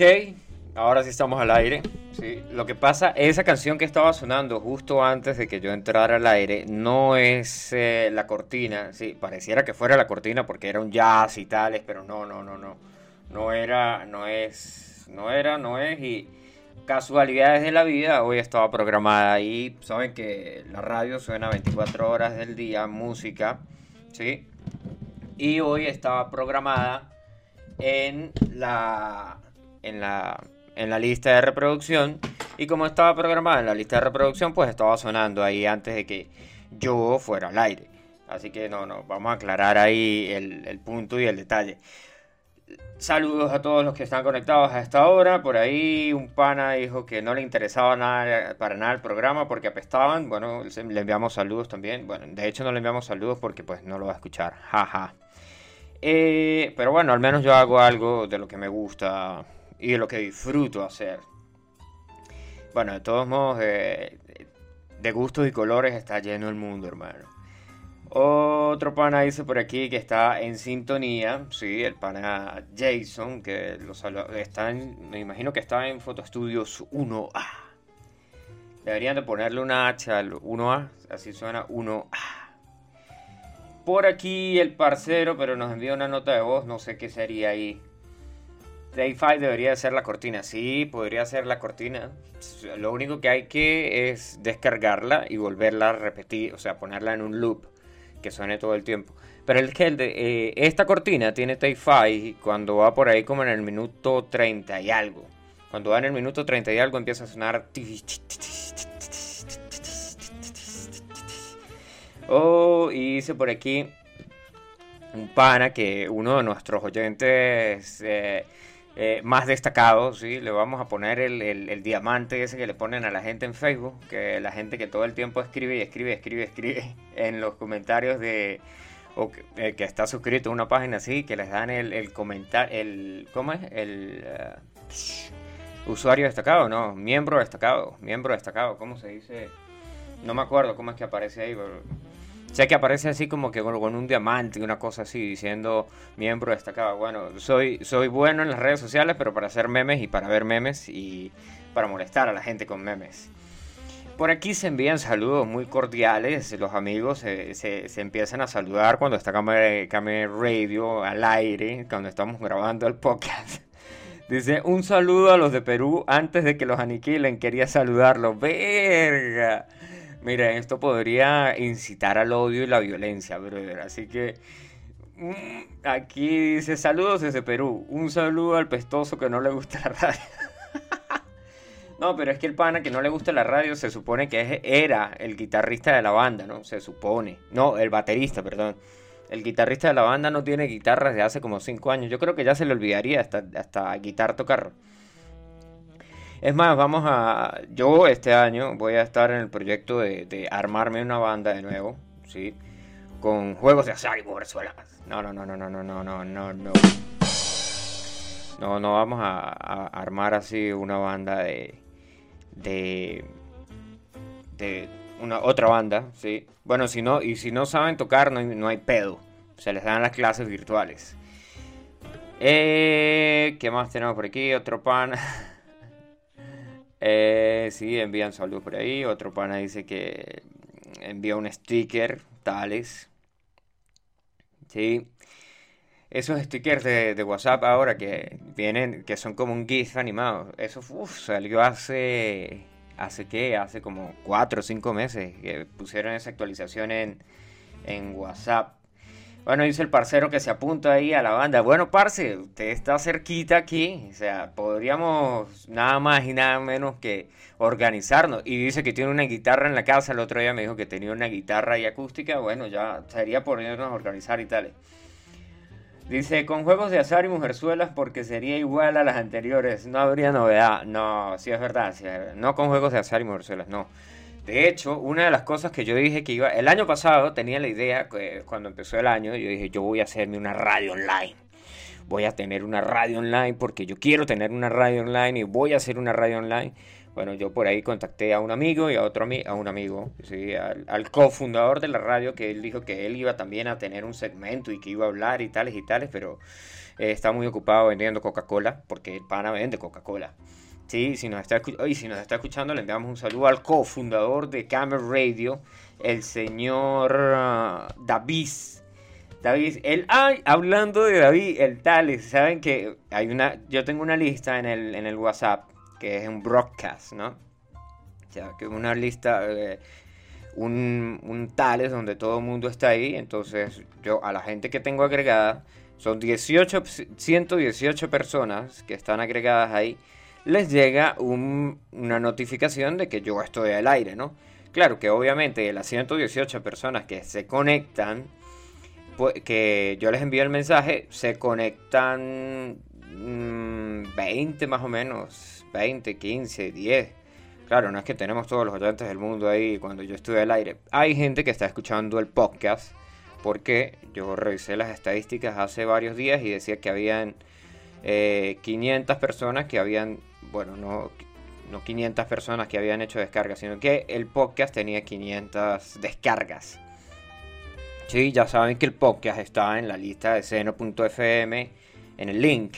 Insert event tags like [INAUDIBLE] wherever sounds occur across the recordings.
Ok, ahora sí estamos al aire. Sí, lo que pasa, esa canción que estaba sonando justo antes de que yo entrara al aire no es eh, la cortina. Sí, pareciera que fuera la cortina porque era un jazz y tales, pero no, no, no, no. No era, no es, no era, no es y casualidades de la vida, hoy estaba programada ahí. Saben que la radio suena 24 horas del día, música, ¿sí? Y hoy estaba programada en la, en la, en la lista de reproducción. Y como estaba programada en la lista de reproducción, pues estaba sonando ahí antes de que yo fuera al aire. Así que no, no, vamos a aclarar ahí el, el punto y el detalle. Saludos a todos los que están conectados a esta hora. Por ahí un pana dijo que no le interesaba nada, para nada el programa porque apestaban. Bueno, le enviamos saludos también. Bueno, de hecho no le enviamos saludos porque pues no lo va a escuchar. Jaja. Eh, pero bueno, al menos yo hago algo de lo que me gusta y de lo que disfruto hacer. Bueno, de todos modos, eh, de gustos y colores está lleno el mundo, hermano. Otro pana dice por aquí que está en sintonía, sí, el pana Jason, que lo está me imagino que está en Fotostudios 1A. Deberían de ponerle una H al 1A, así suena 1A. Por aquí el parcero, pero nos envía una nota de voz, no sé qué sería ahí. Day 5 debería ser la cortina, sí, podría ser la cortina. Lo único que hay que es descargarla y volverla a repetir, o sea, ponerla en un loop que suene todo el tiempo. Pero el que eh, esta cortina tiene Take 5 cuando va por ahí como en el minuto 30 y algo. Cuando va en el minuto 30 y algo empieza a sonar Oh, y dice por aquí un pana que uno de nuestros oyentes eh, eh, más destacados, ¿sí? le vamos a poner el, diamante ese que le ponen a la gente en Facebook, que la gente que todo el tiempo escribe y escribe, escribe, escribe [LAUGHS] en los comentarios de o que, eh, está suscrito a una página así, que les dan el, comentario, el, ¿cómo es? El usuario destacado, no, miembro destacado, miembro destacado, ¿cómo se dice? No me acuerdo cómo es que aparece ahí, pero Sé que aparece así como que con, un diamante y una cosa así, diciendo miembro destacado. Bueno, soy, soy bueno en las redes sociales, pero para hacer memes y para ver memes y para molestar a la gente con memes. Por aquí se envían saludos muy cordiales, los amigos se, se, empiezan a saludar cuando está Camera Radio al aire, cuando estamos grabando el podcast. [LAUGHS] Dice, un saludo a los de Perú antes de que los aniquilen, quería saludarlos. Verga. Mira, esto podría incitar al odio y la violencia, brother. Así que mm, aquí dice saludos desde Perú. Un saludo al pestoso que no le gusta la radio. [LAUGHS] no, pero es que el pana que no le gusta la radio se supone que era el guitarrista de la banda, ¿no? Se supone. No, el baterista, perdón. El guitarrista de la banda no tiene guitarra desde hace como 5 años. Yo creo que ya se le olvidaría hasta, hasta guitar tocar. Es más, vamos a. Yo este año voy a estar en el proyecto de, armarme una banda de nuevo, ¿sí? Con juegos de azar y mujerzuelas. No, no, no, no, no, no, no, no, no, no. No, no vamos a, armar así una banda de. de. de una otra banda, ¿sí? Bueno, si no, y si no saben tocar, no no hay pedo. Se les dan las clases virtuales. Eh, ¿Qué más tenemos por aquí? Otro pan. [LAUGHS] Eh, sí, envían saludos por ahí. Otro pana dice que envía un sticker, tales. Sí. Esos stickers de, WhatsApp ahora que vienen, que son como un GIF animado. Eso salió hace. ¿Hace qué? Hace como 4 o 5 meses que pusieron esa actualización en, en WhatsApp. Bueno, dice el parcero que se apunta ahí a la banda. Bueno, parce, usted está cerquita aquí. O sea, podríamos nada más y nada menos que organizarnos. Y dice que tiene una guitarra en la casa. El otro día me dijo que tenía una guitarra y acústica. Bueno, ya sería ponernos a organizar y tal. Dice, con juegos de azar y mujerzuelas porque sería igual a las anteriores. No habría novedad. No, sí es verdad. Sí No con juegos de azar y mujerzuelas, no. De hecho, una de las cosas que yo dije que iba, el año pasado tenía la idea, que cuando empezó el año, yo dije, yo voy a hacerme una radio online. Voy a tener una radio online porque yo quiero tener una radio online y voy a hacer una radio online. Bueno, yo por ahí contacté a un amigo y a otro a un amigo, ¿sí? al, al cofundador de la radio, que él dijo que él iba también a tener un segmento y que iba a hablar y tales y tales, pero eh, está muy ocupado vendiendo Coca-Cola, porque el pana vende Coca-Cola. Sí, si nos, está, y si nos está escuchando, le enviamos un saludo al cofundador de Camel Radio, el señor uh, David. David, el, ay, hablando de David, el Tales, saben que hay una, yo tengo una lista en el, en el WhatsApp, que es un broadcast, ¿no? O sea, que es una lista, un, un Tales donde todo el mundo está ahí, entonces yo a la gente que tengo agregada, son 18, 118 personas que están agregadas ahí, les llega una notificación de que yo estoy al aire, ¿no? Claro que obviamente de las 118 personas que se conectan, pues, que yo les envío el mensaje, se conectan 20 mm, más o menos, 20, 15, 10. Claro, no es que tenemos todos los oyentes del mundo ahí cuando yo estoy al aire. Hay gente que está escuchando el podcast porque yo revisé las estadísticas hace varios días y decía que habían 500 eh, personas que habían bueno, no, no 500 personas que habían hecho descargas, sino que el podcast tenía 500 descargas. Sí, ya saben que el podcast está en la lista de seno.fm, en el link,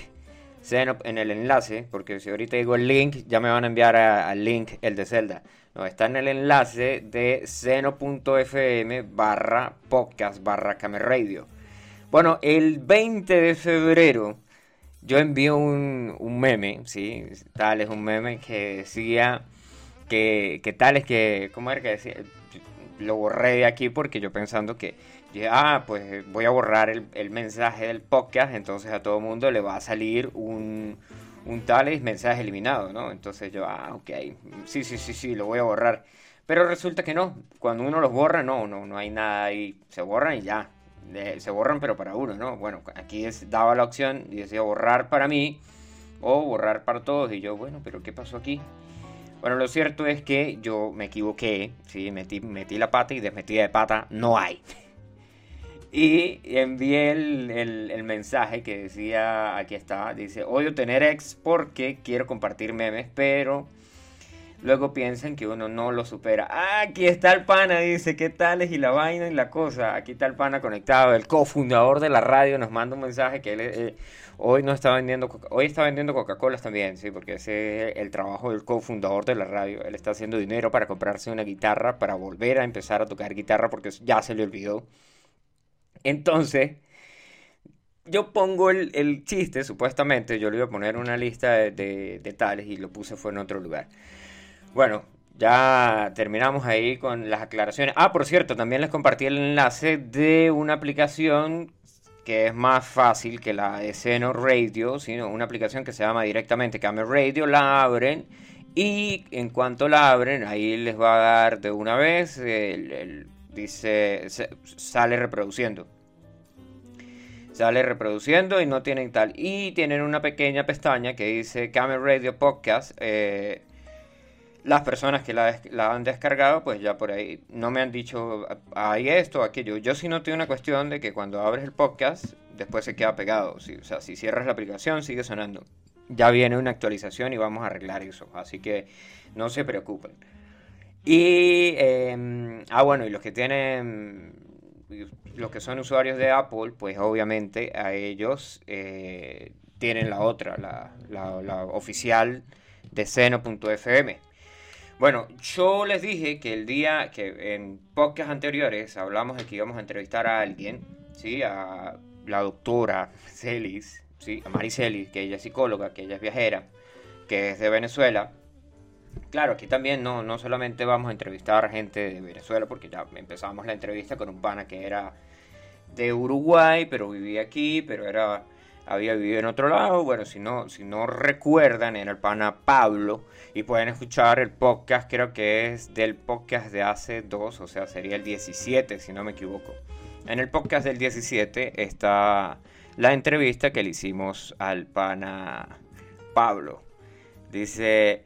seno, en el enlace, porque si ahorita digo el link, ya me van a enviar al link el de Zelda. No, está en el enlace de seno.fm barra podcast barra radio. Bueno, el 20 de febrero yo envío un, un, meme, ¿sí? Tal es un meme que decía que, que tal es que, ¿cómo era que decía? Lo borré de aquí porque yo pensando que, ah, pues voy a borrar el, el mensaje del podcast, entonces a todo el mundo le va a salir un, un tal es mensaje eliminado, ¿no? Entonces yo, ah, ok, sí, sí, sí, sí, lo voy a borrar. Pero resulta que no, cuando uno los borra, no, no, no hay nada ahí, se borran y ya, se borran pero para uno, ¿no? Bueno, aquí es, daba la opción y decía borrar para mí o borrar para todos y yo, bueno, pero ¿qué pasó aquí? Bueno, lo cierto es que yo me equivoqué, ¿sí? metí, metí la pata y desmetida de pata no hay. [LAUGHS] Y envié el, el, mensaje que decía, aquí está, dice, odio tener ex porque quiero compartir memes, pero luego piensan que uno no lo supera. Ah, aquí está el pana, dice, ¿qué tal es? Y la vaina y la cosa. Aquí está el pana conectado, el cofundador de la radio nos manda un mensaje que él eh, hoy no está vendiendo, hoy está vendiendo Coca-Cola también, sí, porque ese es el trabajo del cofundador de la radio. Él está haciendo dinero para comprarse una guitarra, para volver a empezar a tocar guitarra porque ya se le olvidó. Entonces... Yo pongo el, chiste, supuestamente, yo le iba a poner una lista de, de, de tales y lo puse fue en otro lugar. Bueno, ya terminamos ahí con las aclaraciones. Ah, por cierto, también les compartí el enlace de una aplicación que es más fácil que la de Radio, sino una aplicación que se llama directamente Camera Radio, la abren y en cuanto la abren, ahí les va a dar de una vez, dice, sale reproduciendo. Sale reproduciendo y no tienen tal. Y tienen una pequeña pestaña que dice Camera Radio Podcast. Eh, las personas que la, han descargado, pues ya por ahí no me han dicho, hay esto, aquello. Yo sí noté una cuestión de que cuando abres el podcast, después se queda pegado. o sea, si cierras la aplicación, sigue sonando. Ya viene una actualización y vamos a arreglar eso. Así que no se preocupen. Y, em, ah, bueno, y los que tienen, los que son usuarios de Apple, pues obviamente a ellos eh, tienen la otra, la, la, la oficial de seno.fm. Bueno, yo les dije que el día que en podcasts anteriores hablamos de que íbamos a entrevistar a alguien, ¿sí? A la doctora Celis, ¿sí? A Mari Celis, que ella es psicóloga, que ella es viajera, que es de Venezuela. Claro, aquí también no, no solamente vamos a entrevistar gente de Venezuela, porque ya empezamos la entrevista con un pana que era de Uruguay, pero vivía aquí, pero era había vivido en otro lado. Bueno, si no, si no recuerdan, era el pana Pablo. Y pueden escuchar el podcast, creo que es del podcast de hace dos, o sea, sería el 17, si no me equivoco. En el podcast del 17 está la entrevista que le hicimos al pana Pablo. Dice,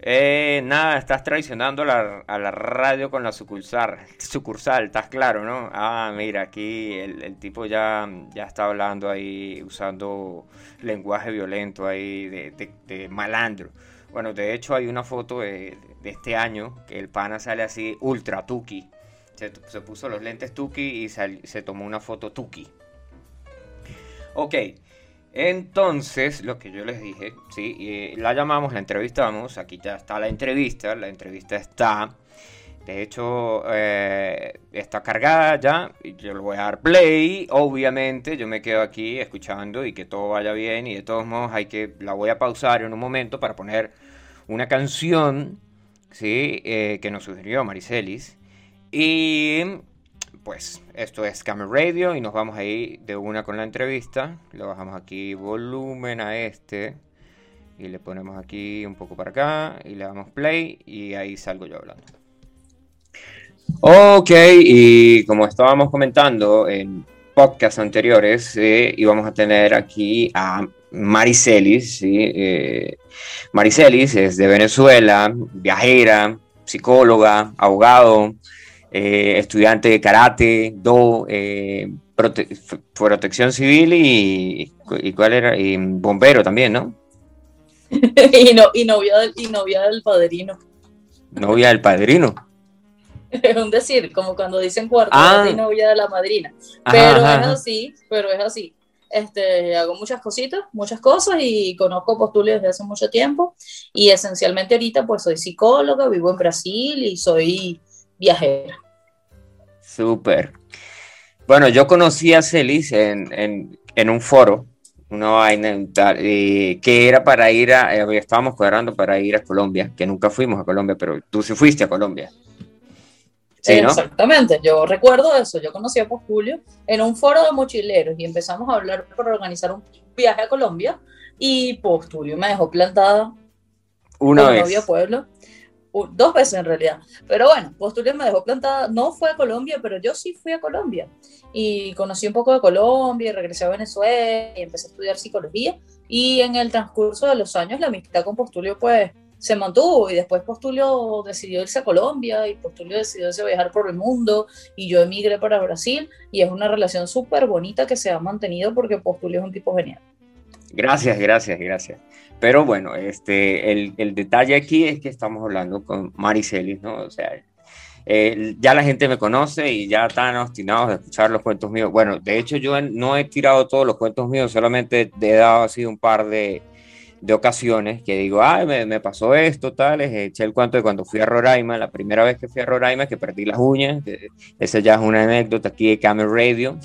eh, nada, estás traicionando a la radio con la sucursal, sucursal, estás claro, ¿no? Ah, mira, aquí el, tipo ya, ya está hablando ahí, usando lenguaje violento ahí de, malandro. Bueno, de hecho hay una foto de, este año que el pana sale así ultra tuki. Se, puso los lentes tuki y se tomó una foto tuki. Ok, Entonces, lo que yo les dije, sí, eh, la llamamos, la entrevistamos, aquí ya está la entrevista, la entrevista está, de hecho, eh, está cargada ya, yo le voy a dar play, obviamente, yo me quedo aquí escuchando y que todo vaya bien, y de todos modos hay que, la voy a pausar en un momento para poner una canción, sí, eh, que nos sugirió Maricelis, y pues esto es Camera Radio y nos vamos ahí de una con la entrevista. Le bajamos aquí volumen a este y le ponemos aquí un poco para acá y le damos play y ahí salgo yo hablando. Ok, y como estábamos comentando en podcasts anteriores, eh, íbamos a tener aquí a Maricelis. Eh, Maricelis es de Venezuela, viajera, psicóloga, abogado. Eh, estudiante de karate, do, eh, protección civil y, y, cuál era, y bombero también, ¿no? [LAUGHS] y, no, y, novia del, y novia del padrino. Novia del padrino. [LAUGHS] Es un decir, como cuando dicen cuarto ah. y novia de la madrina. Pero es así, pero es así. Este, hago muchas cositas, muchas cosas y conozco Postulio desde hace mucho tiempo y esencialmente ahorita pues soy psicóloga, vivo en Brasil y soy viajera. Súper. Bueno, yo conocí a Celis en, un foro, una vaina que era para ir a, eh, estábamos cuadrando para ir a Colombia, que nunca fuimos a Colombia, pero tú sí fuiste a Colombia. Sí, Exactamente, yo recuerdo eso, yo conocí a Julio en un foro de mochileros y empezamos a hablar para organizar un viaje a Colombia y Postulio me dejó plantada una vez. pueblo dos veces en realidad. Pero bueno, Postulio me dejó plantada, no fue a Colombia, pero yo sí fui a Colombia. Y conocí un poco de Colombia, y regresé a Venezuela y empecé a estudiar psicología. Y en el transcurso de los años la amistad con Postulio pues se mantuvo y después Postulio decidió irse a Colombia y Postulio decidió irse a viajar por el mundo y yo emigré para Brasil y es una relación súper bonita que se ha mantenido porque Postulio es un tipo genial. Gracias, gracias, gracias. Pero bueno, este, el, el, detalle aquí es que estamos hablando con Maricelis, ¿no? O sea, ya la gente me conoce y ya están obstinados de escuchar los cuentos míos. Bueno, de hecho yo no he tirado todos los cuentos míos, solamente he dado así un par de, de ocasiones que digo, ay, me, me, pasó esto, tal, eché el cuento de cuando fui a Roraima, la primera vez que fui a Roraima, que perdí las uñas, esa ya es una anécdota aquí de Camel Radio.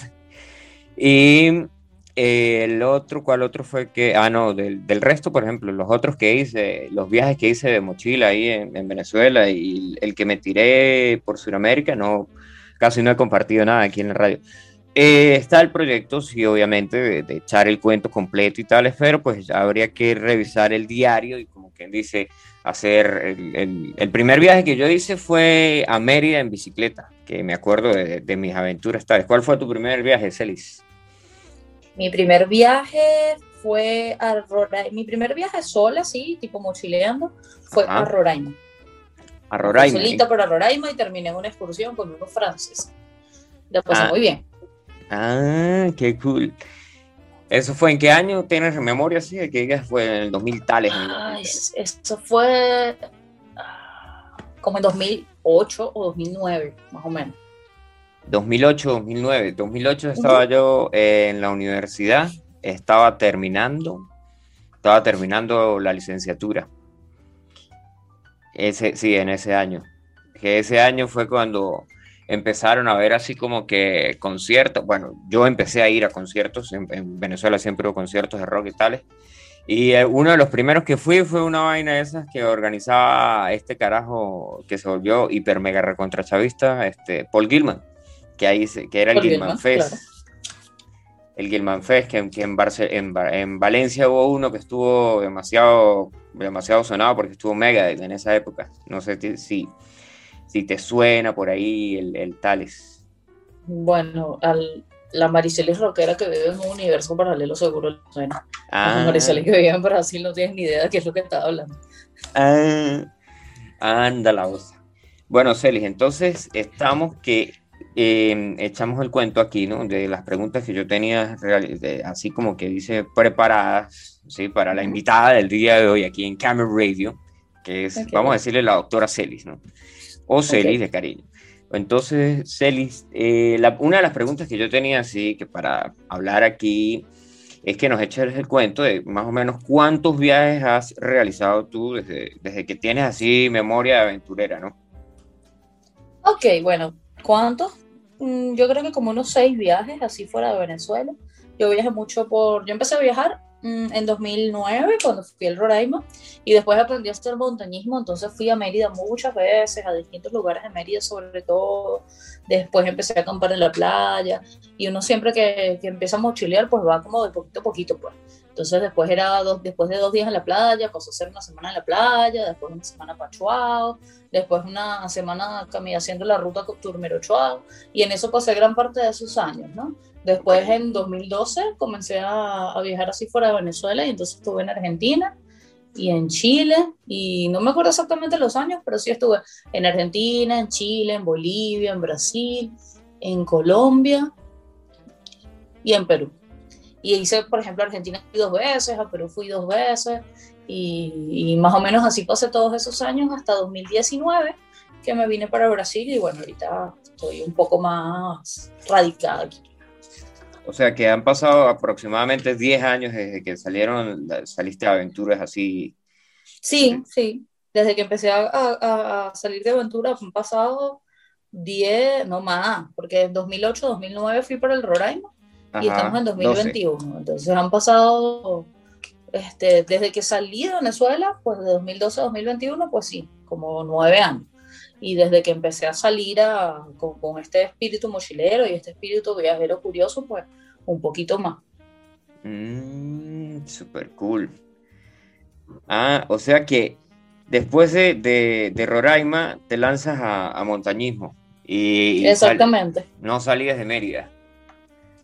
Y el otro, ¿cuál otro fue que? Ah, no, del, del, resto, por ejemplo, los otros que hice, los viajes que hice de mochila ahí en, en Venezuela y el que me tiré por Sudamérica, no, casi no he compartido nada aquí en la radio. Eh, está el proyecto, sí, obviamente, de, echar el cuento completo y tal, pero pues habría que revisar el diario y como quien dice, hacer el, el, el, primer viaje que yo hice fue a Mérida en bicicleta, que me acuerdo de, de mis aventuras tales. ¿Cuál fue tu primer viaje, Celis? Mi primer viaje fue a Roraima. Mi primer viaje sola, sí, tipo mochileando, fue a Roraima. A Roraima. Solita por Roraima y terminé en una excursión con unos franceses. La pasé ah. muy bien. Ah, qué cool. ¿Eso fue en qué año? ¿Tienes memoria así? que digas fue en el 2000 tales? eso fue ah, como en 2008 o 2009, más o menos. 2008, 2009. 2008 estaba yo en la universidad, estaba terminando, estaba terminando la licenciatura. Ese, sí, en ese año. Que ese año fue cuando empezaron a ver así como que conciertos. Bueno, yo empecé a ir a conciertos, en, Venezuela siempre hubo conciertos de rock y tales. Y eh, uno de los primeros que fui fue una vaina de esas que organizaba este carajo que se volvió hiper mega recontrachavista, este, Paul Gilman que, ahí, que era el Gilman Fest. El Gilman Fest, que, en, en, Valencia hubo uno que estuvo demasiado, demasiado sonado porque estuvo mega en esa época. No sé si, si te suena por ahí el, el Tales. Bueno, al, la Maricelis rockera que vive en un universo paralelo seguro le suena. Ah. Maricelis que vive en Brasil no tienes ni idea de qué es lo que estaba hablando. Ah, anda la voz. Bueno, Celis, entonces estamos que Em, echamos el cuento aquí, ¿no? De las preguntas que yo tenía, así como que dice preparadas, ¿sí? Para la invitada del día de hoy aquí en Camera Radio, que es, vamos a decirle la doctora Celis, ¿no? O Celis de cariño. Entonces, Celis, eh, una de las preguntas que yo tenía, así que para hablar aquí, es que nos eches el cuento de más o menos cuántos viajes has realizado tú desde, desde que tienes así memoria de aventurera, ¿no? Ok, bueno, ¿cuántos? Mm, yo creo que como unos seis viajes así fuera de Venezuela. Yo viajé mucho por, yo empecé a viajar mm, en 2009 cuando fui al Roraima y después aprendí a hacer montañismo, entonces fui a Mérida muchas veces, a distintos lugares de Mérida sobre todo, después empecé a acampar en la playa y uno siempre que, que empieza a mochilear pues va como de poquito a poquito pues. Entonces después era dos, después de dos días en la playa, pasó a ser una semana en la playa, después una semana para Chuao, después una semana caminando haciendo la ruta Turmero Chuao, y en eso pasé gran parte de esos años, ¿no? Después en 2012 comencé a, a, viajar así fuera de Venezuela y entonces estuve en Argentina y en Chile, y no me acuerdo exactamente los años, pero sí estuve en Argentina, en Chile, en Bolivia, en Brasil, en Colombia y en Perú. Y hice, por ejemplo, a Argentina fui dos veces, a Perú fui dos veces, y, más o menos así pasé todos esos años hasta 2019, que me vine para Brasil y bueno, ahorita estoy un poco más radicada aquí. O sea que han pasado aproximadamente 10 años desde que salieron, saliste de aventuras así. Sí, sí. Desde que empecé a, a, a salir de aventuras han pasado 10, no más, porque en 2008, 2009 fui para el Roraima y estamos en 2021. Entonces han pasado, este, desde que salí de Venezuela, pues de 2012 a 2021, pues sí, como nueve años. Y desde que empecé a salir a, con, este espíritu mochilero y este espíritu viajero curioso, pues un poquito más. Mm, super cool. Ah, o sea que después de, de, Roraima te lanzas a, montañismo. Y, Exactamente. no salías de Mérida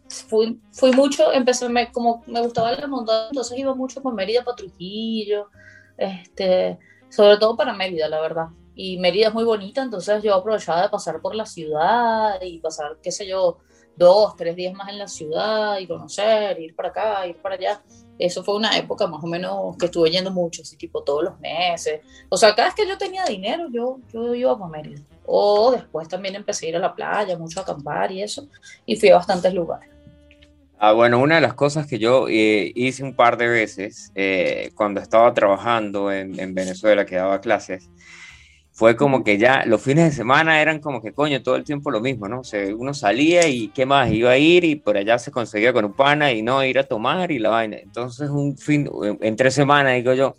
fui, fui mucho, empecé, me, como me gustaba la montaña, entonces iba mucho con Mérida para Trujillo, este, sobre todo para Mérida, la verdad. Y Mérida es muy bonita, entonces yo aprovechaba de pasar por la ciudad y pasar, qué sé yo, dos, tres días más en la ciudad y conocer, ir para acá, ir para allá. Eso fue una época más o menos que estuve yendo mucho, así tipo todos los meses. O sea, cada vez que yo tenía dinero, yo, yo iba a Mérida. O después también empecé a ir a la playa, mucho a acampar y eso, y fui a bastantes lugares. Ah, bueno, una de las cosas que yo eh, hice un par de veces eh, cuando estaba trabajando en, en, Venezuela, que daba clases, fue como que ya los fines de semana eran como que coño, todo el tiempo lo mismo, ¿no? O sea, uno salía y qué más, iba a ir y por allá se conseguía con un pana y no ir a tomar y la vaina. Entonces, un fin, en tres semanas, digo yo,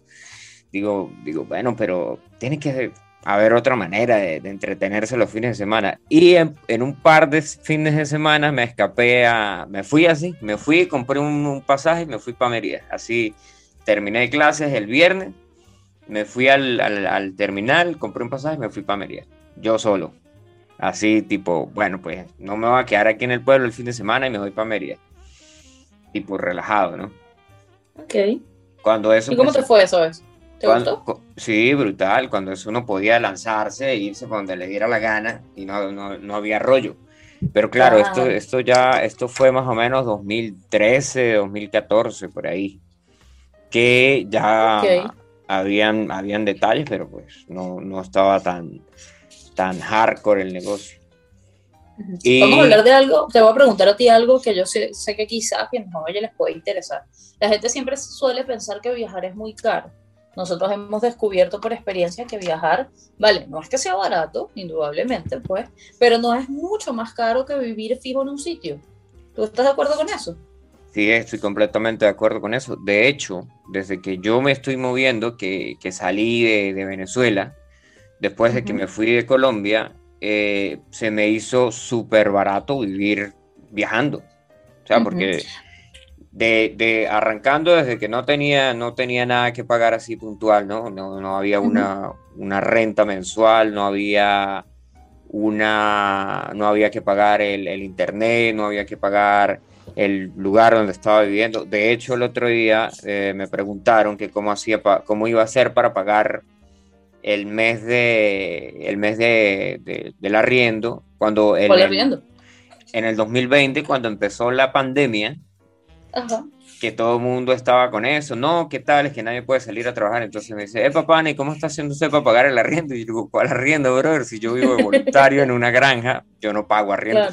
digo, digo, bueno, pero tiene que haber otra manera de, entretenerse los fines de semana. Y en, un par de fines de semana me escapé a, me fui así, me fui, compré un, pasaje y me fui para Mérida. Así terminé clases el viernes, me fui al, al, terminal, compré un pasaje y me fui para Mérida. Yo solo. Así tipo, bueno, pues no me voy a quedar aquí en el pueblo el fin de semana y me voy para Mérida. Tipo relajado, ¿no? Ok. Cuando eso... ¿Y cómo te fue eso? Sí, brutal. Cuando uno podía lanzarse e irse donde le diera la gana y no, no, no había rollo. Pero claro, esto, esto ya, esto fue más o menos 2013, 2014, por ahí. Que ya habían, habían detalles, pero pues no, no estaba tan, tan hardcore el negocio. Y... Vamos a hablar de algo, te voy a preguntar a ti algo que yo sé, sé que quizás a quienes no les puede interesar. La gente siempre suele pensar que viajar es muy caro. Nosotros hemos descubierto por experiencia que viajar, vale, no es que sea barato, indudablemente, pues, pero no es mucho más caro que vivir fijo en un sitio. ¿Tú estás de acuerdo con eso? Sí, estoy completamente de acuerdo con eso. De hecho, desde que yo me estoy moviendo, que, que salí de, de, Venezuela, después de que me fui de Colombia, eh, se me hizo súper barato vivir viajando. O sea, porque de, de, arrancando desde que no tenía, no tenía nada que pagar así puntual, ¿no? No, no había una, una, renta mensual, no había una, no había que pagar el, el, internet, no había que pagar el lugar donde estaba viviendo. De hecho, el otro día eh, me preguntaron que cómo hacía, cómo iba a hacer para pagar el mes de, el mes de, de del arriendo, cuando el, arriendo? en el 2020, cuando empezó la pandemia, que todo el mundo estaba con eso, no, ¿qué tal? Es que nadie puede salir a trabajar. Entonces me dice, eh, papá, ¿y cómo está haciendo usted para pagar el arriendo? Y yo digo, ¿cuál arriendo, brother? Si yo vivo de voluntario en una granja, yo no pago arriendo.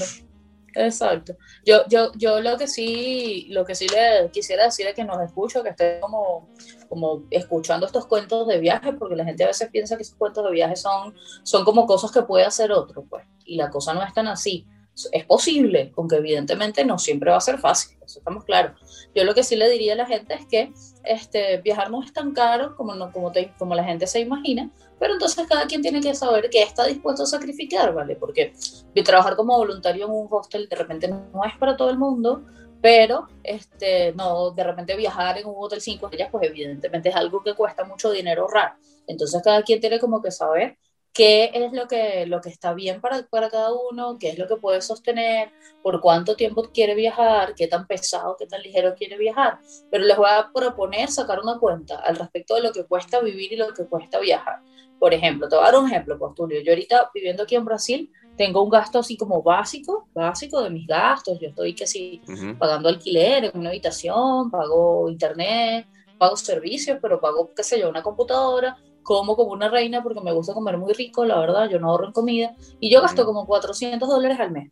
Exacto. Yo, yo, yo lo que sí, lo que sí le quisiera decir es que nos escucho, que esté como, como escuchando estos cuentos de viaje, porque la gente a veces piensa que esos cuentos de viaje son, son como cosas que puede hacer otro, pues, y la cosa no es tan así. Es posible, aunque evidentemente no siempre va a ser fácil, eso estamos claros. Yo lo que sí le diría a la gente es que este, viajar no es tan caro como, no, como, como la gente se imagina, pero entonces cada quien tiene que saber qué está dispuesto a sacrificar, ¿vale? Porque trabajar como voluntario en un hostel de repente no es para todo el mundo, pero este, no, de repente viajar en un hotel 5 estrellas, pues evidentemente es algo que cuesta mucho dinero ahorrar. Entonces cada quien tiene como que saber qué es lo que, lo que está bien para, para cada uno, qué es lo que puede sostener, por cuánto tiempo quiere viajar, qué tan pesado, qué tan ligero quiere viajar. Pero les voy a proponer sacar una cuenta al respecto de lo que cuesta vivir y lo que cuesta viajar. Por ejemplo, te voy a dar un ejemplo, Postulio. Yo ahorita viviendo aquí en Brasil, tengo un gasto así como básico, básico de mis gastos. Yo estoy que sí, pagando alquiler en una habitación, pago internet, pago servicios, pero pago, qué sé yo, una computadora, como como una reina porque me gusta comer muy rico, la verdad, yo no ahorro en comida. Y yo gasto como 400 dólares al mes.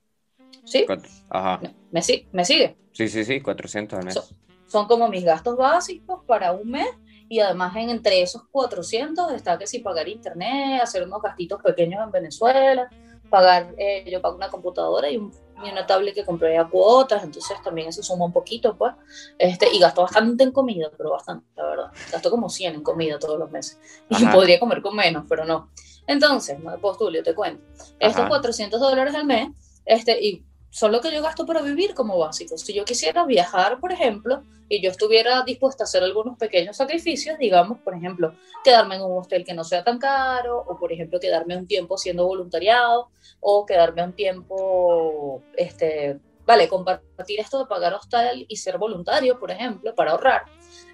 ¿Sí? Ajá. ¿Me, ¿Me sigue? Sí, sí, sí, 400 al mes. son como mis gastos básicos para un mes y además en, entre esos 400 está que si pagar internet, hacer unos gastitos pequeños en Venezuela, pagar, eh, yo pago una computadora y, una tablet que compré a cuotas, entonces también eso suma un poquito, pues, este, y gasto bastante en comida, pero bastante, la verdad, gasto como 100 en comida todos los meses, y podría comer con menos, pero no. Entonces, postulio, te cuento, estos 400 dólares al mes, este, y son lo que yo gasto para vivir como básico. Si yo quisiera viajar, por ejemplo, y yo estuviera dispuesta a hacer algunos pequeños sacrificios, digamos, por ejemplo, quedarme en un hostel que no sea tan caro, o por ejemplo, quedarme un tiempo siendo voluntariado, o quedarme un tiempo, este, vale, compartir esto de pagar hostel y ser voluntario, por ejemplo, para ahorrar,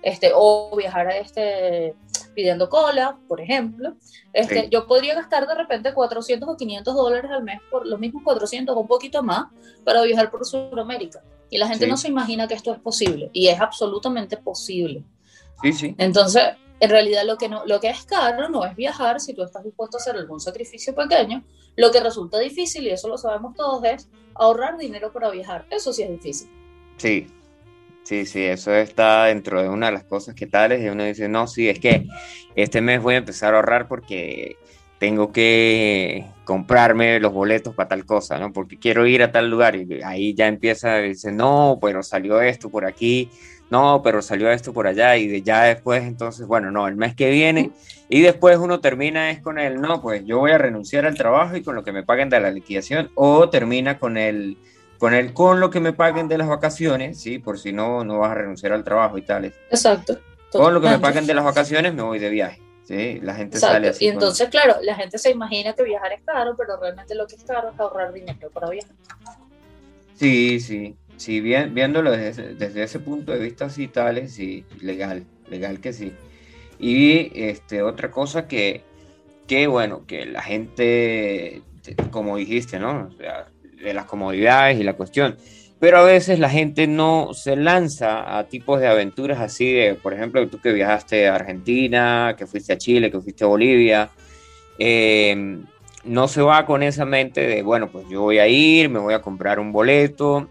este, o viajar a este pidiendo cola, por ejemplo, este, yo podría gastar de repente 400 o 500 dólares al mes por los mismos 400 o un poquito más para viajar por Sudamérica. Y la gente no se imagina que esto es posible y es absolutamente posible. Sí, sí. Entonces, en realidad lo que, no, lo que es caro no es viajar si tú estás dispuesto a hacer algún sacrificio pequeño. Lo que resulta difícil, y eso lo sabemos todos, es ahorrar dinero para viajar. Eso sí es difícil. Sí, Sí, sí, eso está dentro de una de las cosas que tales y uno dice, no, sí, es que este mes voy a empezar a ahorrar porque tengo que comprarme los boletos para tal cosa, ¿no? Porque quiero ir a tal lugar y ahí ya empieza, dice, no, pero salió esto por aquí, no, pero salió esto por allá y de ya después, entonces, bueno, no, el mes que viene y después uno termina es con el, no, pues yo voy a renunciar al trabajo y con lo que me paguen de la liquidación o termina con el con el con lo que me paguen de las vacaciones, ¿sí? Por si no, no vas a renunciar al trabajo y tales. Exacto. Con lo que me paguen de las vacaciones me voy de viaje. Sí, la gente sale así. Y entonces, claro, la gente se imagina que viajar es caro, pero realmente lo que es caro es ahorrar dinero para viajar. Sí, sí. Sí, bien, viéndolo desde, desde ese punto de vista así, tales, sí, legal, legal que sí. Y este, otra cosa que, que, bueno, que la gente, como dijiste, ¿no? O sea, de las comodidades y la cuestión. Pero a veces la gente no se lanza a tipos de aventuras así de, por ejemplo, tú que viajaste a Argentina, que fuiste a Chile, que fuiste a Bolivia, eh, no se va con esa mente de, bueno, pues yo voy a ir, me voy a comprar un boleto,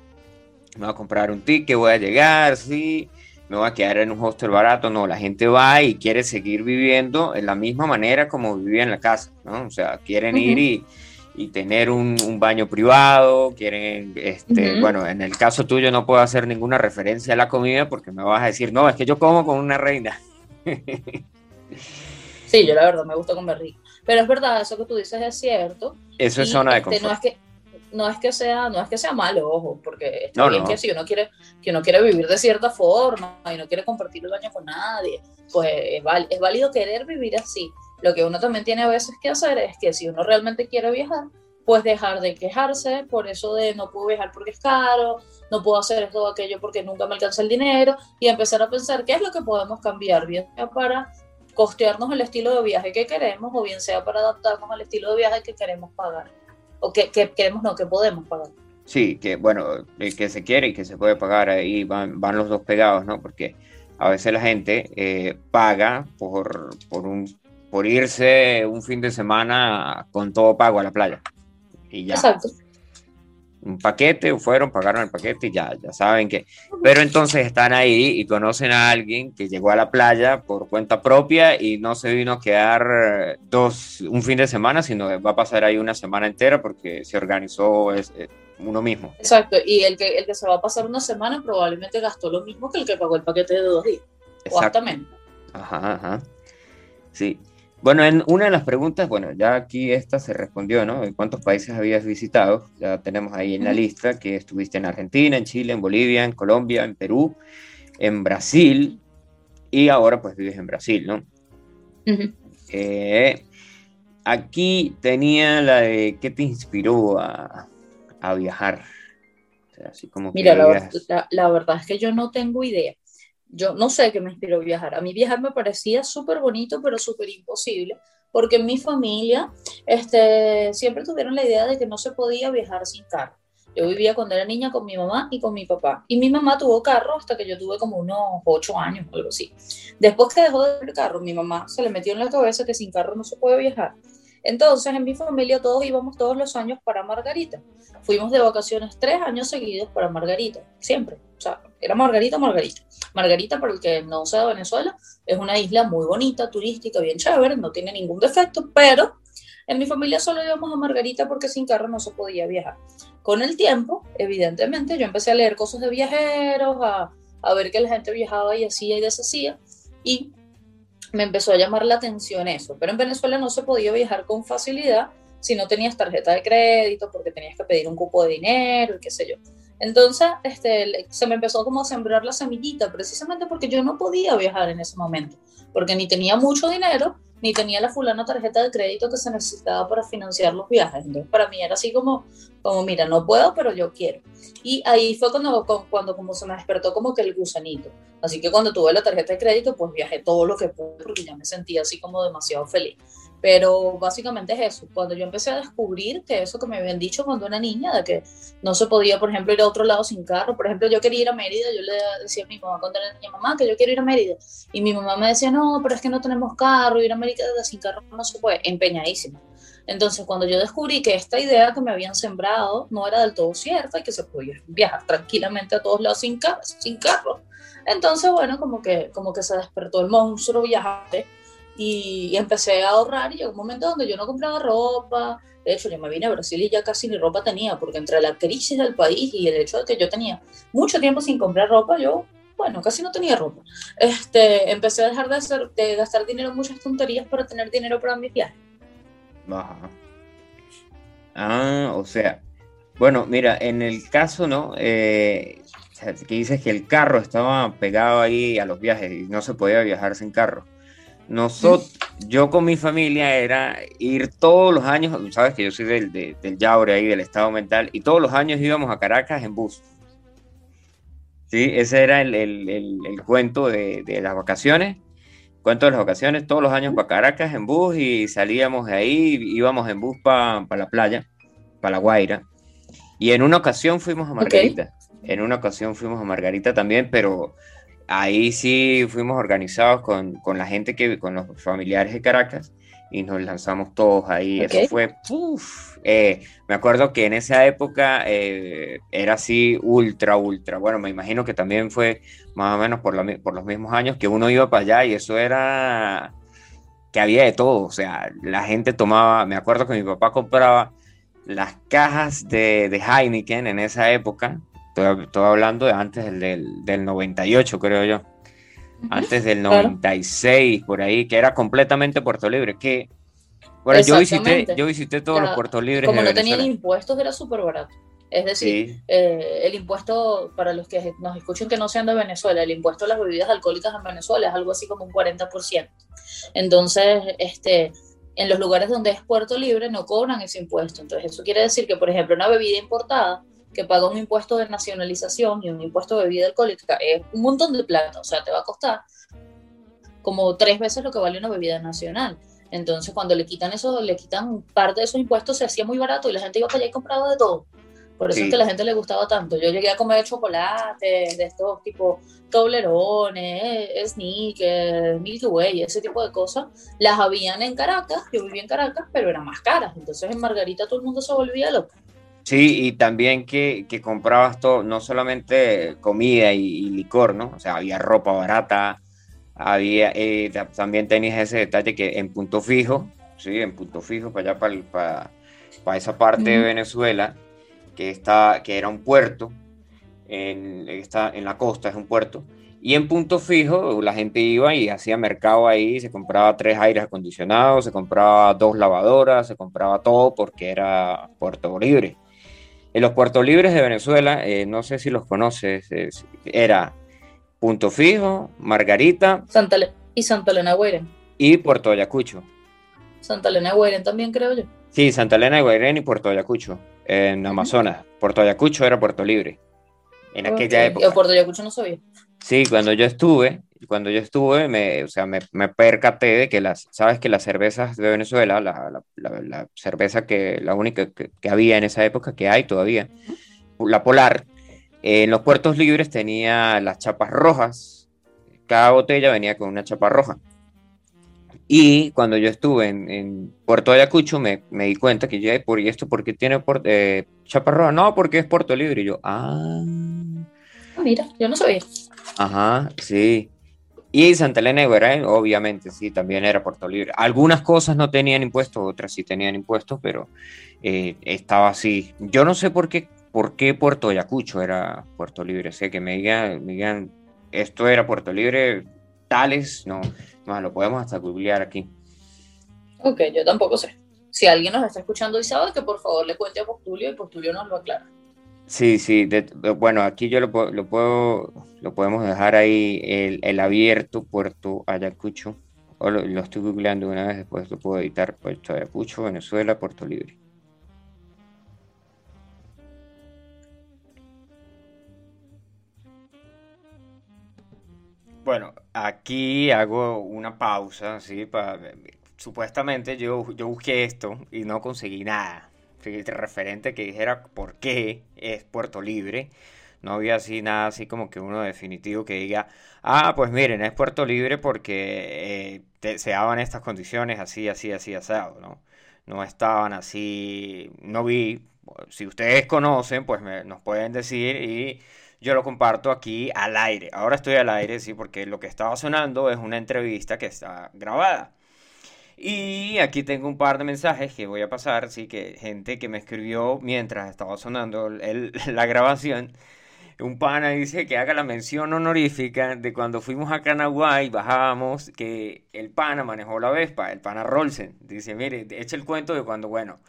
me voy a comprar un ticket, voy a llegar, sí, me voy a quedar en un hostel barato. No, la gente va y quiere seguir viviendo en la misma manera como vivía en la casa, ¿no? O sea, quieren ir y y tener un, baño privado, quieren, este, bueno, en el caso tuyo no puedo hacer ninguna referencia a la comida porque me vas a decir, no, es que yo como con una reina. [LAUGHS] sí, yo la verdad me gusta comer rico. Pero es verdad, eso que tú dices es cierto. Eso es zona de confort. Este, no es que, no es que sea, no es que sea malo, ojo, porque está bien que si uno quiere, que uno quiere vivir de cierta forma y no quiere compartir el baño con nadie, pues es, es válido querer vivir así lo que uno también tiene a veces que hacer es que si uno realmente quiere viajar, pues dejar de quejarse por eso de no puedo viajar porque es caro, no puedo hacer esto o aquello porque nunca me alcanza el dinero y empezar a pensar qué es lo que podemos cambiar, bien sea para costearnos el estilo de viaje que queremos o bien sea para adaptarnos al estilo de viaje que queremos pagar o que, queremos, no, que podemos pagar. Sí, que bueno, que se quiere y que se puede pagar, ahí van, van los dos pegados, ¿no? Porque a veces la gente eh, paga por, por un por irse un fin de semana con todo pago a la playa. Y ya. Exacto. un paquete, fueron, pagaron el paquete y ya, ya saben que. Pero entonces están ahí y conocen a alguien que llegó a la playa por cuenta propia y no se vino a quedar dos, un fin de semana, sino va a pasar ahí una semana entera porque se organizó es, eh, uno mismo. Exacto, y el que, el que se va a pasar una semana probablemente gastó lo mismo que el que pagó el paquete de dos días. Exactamente. Ajá, ajá. Sí. Bueno, en una de las preguntas, bueno, ya aquí esta se respondió, ¿no? ¿En cuántos países habías visitado? Ya tenemos ahí en la lista que estuviste en Argentina, en Chile, en Bolivia, en Colombia, en Perú, en Brasil y ahora pues vives en Brasil, ¿no? Eh, aquí tenía la de qué te inspiró a, viajar. así como Mira, la verdad es que yo no tengo idea yo no sé qué me inspiró viajar. A mí viajar me parecía súper bonito, pero súper imposible, porque en mi familia este, siempre tuvieron la idea de que no se podía viajar sin carro. Yo vivía cuando era niña con mi mamá y con mi papá. Y mi mamá tuvo carro hasta que yo tuve como unos ocho años o algo así. Después que dejó de tener carro, mi mamá se le metió en la cabeza que sin carro no se puede viajar. Entonces, en mi familia todos íbamos todos los años para Margarita. Fuimos de vacaciones tres años seguidos para Margarita, siempre. O sea, era Margarita, Margarita. Margarita, para el que no sea de Venezuela, es una isla muy bonita, turística, bien chévere, no tiene ningún defecto, pero en mi familia solo íbamos a Margarita porque sin carro no se podía viajar. Con el tiempo, evidentemente, yo empecé a leer cosas de viajeros, a, a ver que la gente viajaba y hacía y deshacía, y me empezó a llamar la atención eso. Pero en Venezuela no se podía viajar con facilidad si no tenías tarjeta de crédito, porque tenías que pedir un cupo de dinero y qué sé yo. Entonces, este, se me empezó como a sembrar la semillita, precisamente porque yo no podía viajar en ese momento, porque ni tenía mucho dinero, ni tenía la fulana tarjeta de crédito que se necesitaba para financiar los viajes. Entonces, para mí era así como, como mira, no puedo, pero yo quiero. Y ahí fue cuando, cuando como se me despertó como que el gusanito. Así que cuando tuve la tarjeta de crédito, pues viajé todo lo que pude, porque ya me sentía así como demasiado feliz. Pero básicamente es eso. Cuando yo empecé a descubrir que eso que me habían dicho cuando era niña, de que no se podía, por ejemplo, ir a otro lado sin carro. Por ejemplo, yo quería ir a Mérida, yo le decía a mi mamá cuando era niña, mamá, que yo quiero ir a Mérida. Y mi mamá me decía, no, pero es que no tenemos carro, ir a Mérida sin carro no se puede. Empeñadísima. Entonces, cuando yo descubrí que esta idea que me habían sembrado no era del todo cierta y que se podía viajar tranquilamente a todos lados sin, carro, sin carro, entonces, bueno, como que, como que se despertó el monstruo viajante y, empecé a ahorrar y llegó un momento donde yo no compraba ropa. De hecho, yo me vine a Brasil y ya casi ni ropa tenía, porque entre la crisis del país y el hecho de que yo tenía mucho tiempo sin comprar ropa, yo, bueno, casi no tenía ropa. Este, empecé a dejar de, hacer, de gastar dinero en muchas tonterías para tener dinero para mis viajes. Ah, o sea, bueno, mira, en el caso, ¿no? Eh, que dices que el carro estaba pegado ahí a los viajes y no se podía viajar sin carro. Nosotros, yo con mi familia era ir todos los años, sabes que yo soy del, del Yaure ahí, del estado mental, y todos los años íbamos a Caracas en bus. Sí, ese era el, el, el, cuento de, de, las vacaciones. Cuento de las vacaciones, todos los años para Caracas en bus y salíamos de ahí, íbamos en bus para la playa, para La Guaira. Y en una ocasión fuimos a Margarita. En una ocasión fuimos a Margarita también, pero ahí sí fuimos organizados con, con, la gente que, con los familiares de Caracas y nos lanzamos todos ahí. Eso fue, eh, me acuerdo que en esa época eh, era así ultra, ultra. Bueno, me imagino que también fue más o menos por, por los mismos años que uno iba para allá y eso era que había de todo. O sea, la gente tomaba, me acuerdo que mi papá compraba las cajas de, de Heineken en esa época Estoy, hablando de antes del, del, 98, creo yo. Antes del 96, por ahí, que era completamente Puerto Libre. Que, bueno, yo visité, yo visité todos los puertos libres. Como no tenían impuestos, era súper barato. Es decir, eh, el impuesto, para los que nos escuchen que no sean de Venezuela, el impuesto a las bebidas alcohólicas en Venezuela es algo así como un 40%. Entonces, este, en los lugares donde es puerto libre no cobran ese impuesto. Entonces, eso quiere decir que, por ejemplo, una bebida importada que paga un impuesto de nacionalización y un impuesto de bebida alcohólica es un montón de plata, o sea, te va a costar como tres veces lo que vale una bebida nacional. Entonces, cuando le quitan eso, le quitan parte de esos impuestos, se hacía muy barato y la gente iba para allá y compraba de todo. Por eso es que a la gente le gustaba tanto. Yo llegué a comer chocolate de estos tipo Toblerones, Sneakers, Milky Way, ese tipo de cosas. Las habían en Caracas, yo vivía en Caracas, pero eran más caras. Entonces en Margarita todo el mundo se volvía loco. Sí, y también que, que comprabas todo, no solamente comida y, licor, ¿no? O sea, había ropa barata, había, eh, también tenías ese detalle que en punto fijo, sí, en punto fijo, para allá, para, para, esa parte de Venezuela, que, está, que era un puerto, en, está en la costa, es un puerto, y en punto fijo la gente iba y hacía mercado ahí, se compraba tres aires acondicionados, se compraba dos lavadoras, se compraba todo porque era Puerto Libre. En los puertos libres de Venezuela, eh, no sé si los conoces, era Punto Fijo, Margarita. Santa y Santa Elena Guairén. Y Puerto Ayacucho. Santa Elena Guairén también, creo yo. Sí, Santa Elena de Guairén y Puerto Ayacucho, en Amazonas. Puerto Ayacucho era Puerto Libre. En aquella época. Yo Puerto Ayacucho no sabía. Sí, cuando yo estuve, cuando yo estuve, me, o sea, me, me, percaté de que las, sabes que las cervezas de Venezuela, la, la, la, cerveza que, la única que, que, había en esa época, que hay todavía, la Polar, en los puertos libres tenía las chapas rojas, cada botella venía con una chapa roja. Y cuando yo estuve en, en Puerto Ayacucho, me, me, di cuenta que ya, ¿por y esto por qué tiene por, eh, chapa roja? No, porque es Puerto Libre. Y yo, ah. ah mira, yo no sabía. Ajá, sí. Y Santa Elena de obviamente, sí, también era Puerto Libre. Algunas cosas no tenían impuestos, otras sí tenían impuestos, pero eh, estaba así. Yo no sé por qué, por qué Puerto Ayacucho era Puerto Libre. Sé que me digan, me digan, esto era Puerto Libre, tales, no, no, lo podemos hasta googlear aquí. Ok, yo tampoco sé. Si alguien nos está escuchando y sabe, que por favor le cuente a Postulio y Postulio nos lo aclara. Sí, sí, bueno, aquí yo lo, lo, puedo, lo podemos dejar ahí, el, el abierto Puerto Ayacucho, o lo, lo, estoy googleando una vez, después lo puedo editar, Puerto Ayacucho, Venezuela, Puerto Libre. Bueno, aquí hago una pausa, ¿sí? Para, supuestamente yo, yo busqué esto y no conseguí nada referente que dijera por qué es Puerto Libre. No había así nada así como que uno definitivo que diga, ah, pues miren, es Puerto Libre porque eh, se daban estas condiciones así, así, así, asado, ¿no? No estaban así, no vi, si ustedes conocen, pues nos pueden decir y yo lo comparto aquí al aire. Ahora estoy al aire, sí, porque lo que estaba sonando es una entrevista que está grabada. Y aquí tengo un par de mensajes que voy a pasar, sí, que gente que me escribió mientras estaba sonando [LAUGHS] la grabación. Un pana dice que haga la mención honorífica de cuando fuimos a Canagua y bajábamos, que el pana manejó la Vespa, el pana Rolsen. Dice, mire, echa el cuento de cuando, bueno,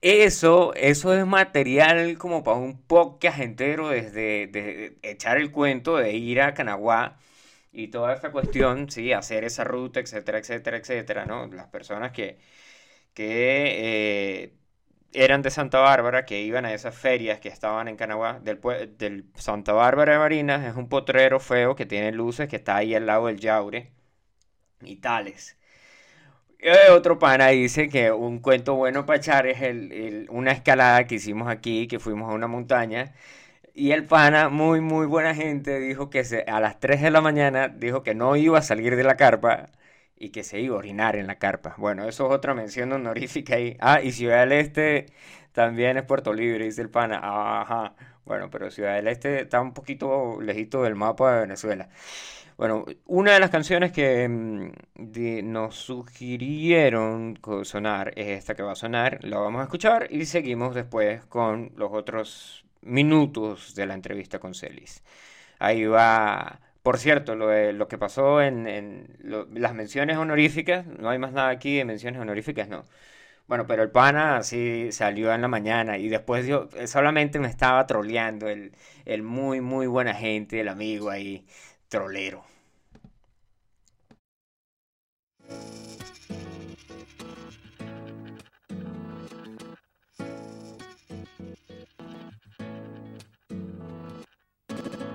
eso, eso es material como para un podcast entero desde de echar el cuento de ir a Canagua y toda esta cuestión, sí, hacer esa ruta, etcétera, etcétera, etcétera, ¿no? Las personas que, que eh, eran de Santa Bárbara, que iban a esas ferias que estaban en Canagua, del, del Santa Bárbara de Marinas, es un potrero feo que tiene luces, que está ahí al lado del Yaure y tales. Eh, otro pana dice que un cuento bueno para echar es el, una escalada que hicimos aquí, que fuimos a una montaña y el pana, muy, muy buena gente, dijo que se, a las 3 de la mañana dijo que no iba a salir de la carpa y que se iba a orinar en la carpa. Bueno, eso es otra mención honorífica ahí. Ah, y Ciudad del Este también es Puerto Libre, dice el pana. Ajá. Bueno, pero Ciudad del Este está un poquito lejito del mapa de Venezuela. Bueno, una de las canciones que mm, nos sugirieron sonar es esta que va a sonar. La vamos a escuchar y seguimos después con los otros minutos de la entrevista con Celis. Ahí va, por cierto, lo, que pasó en, las menciones honoríficas, no hay más nada aquí de menciones honoríficas, no. Bueno, pero el pana así salió en la mañana y después yo solamente me estaba troleando el, el muy, muy buena gente, el amigo ahí, trolero.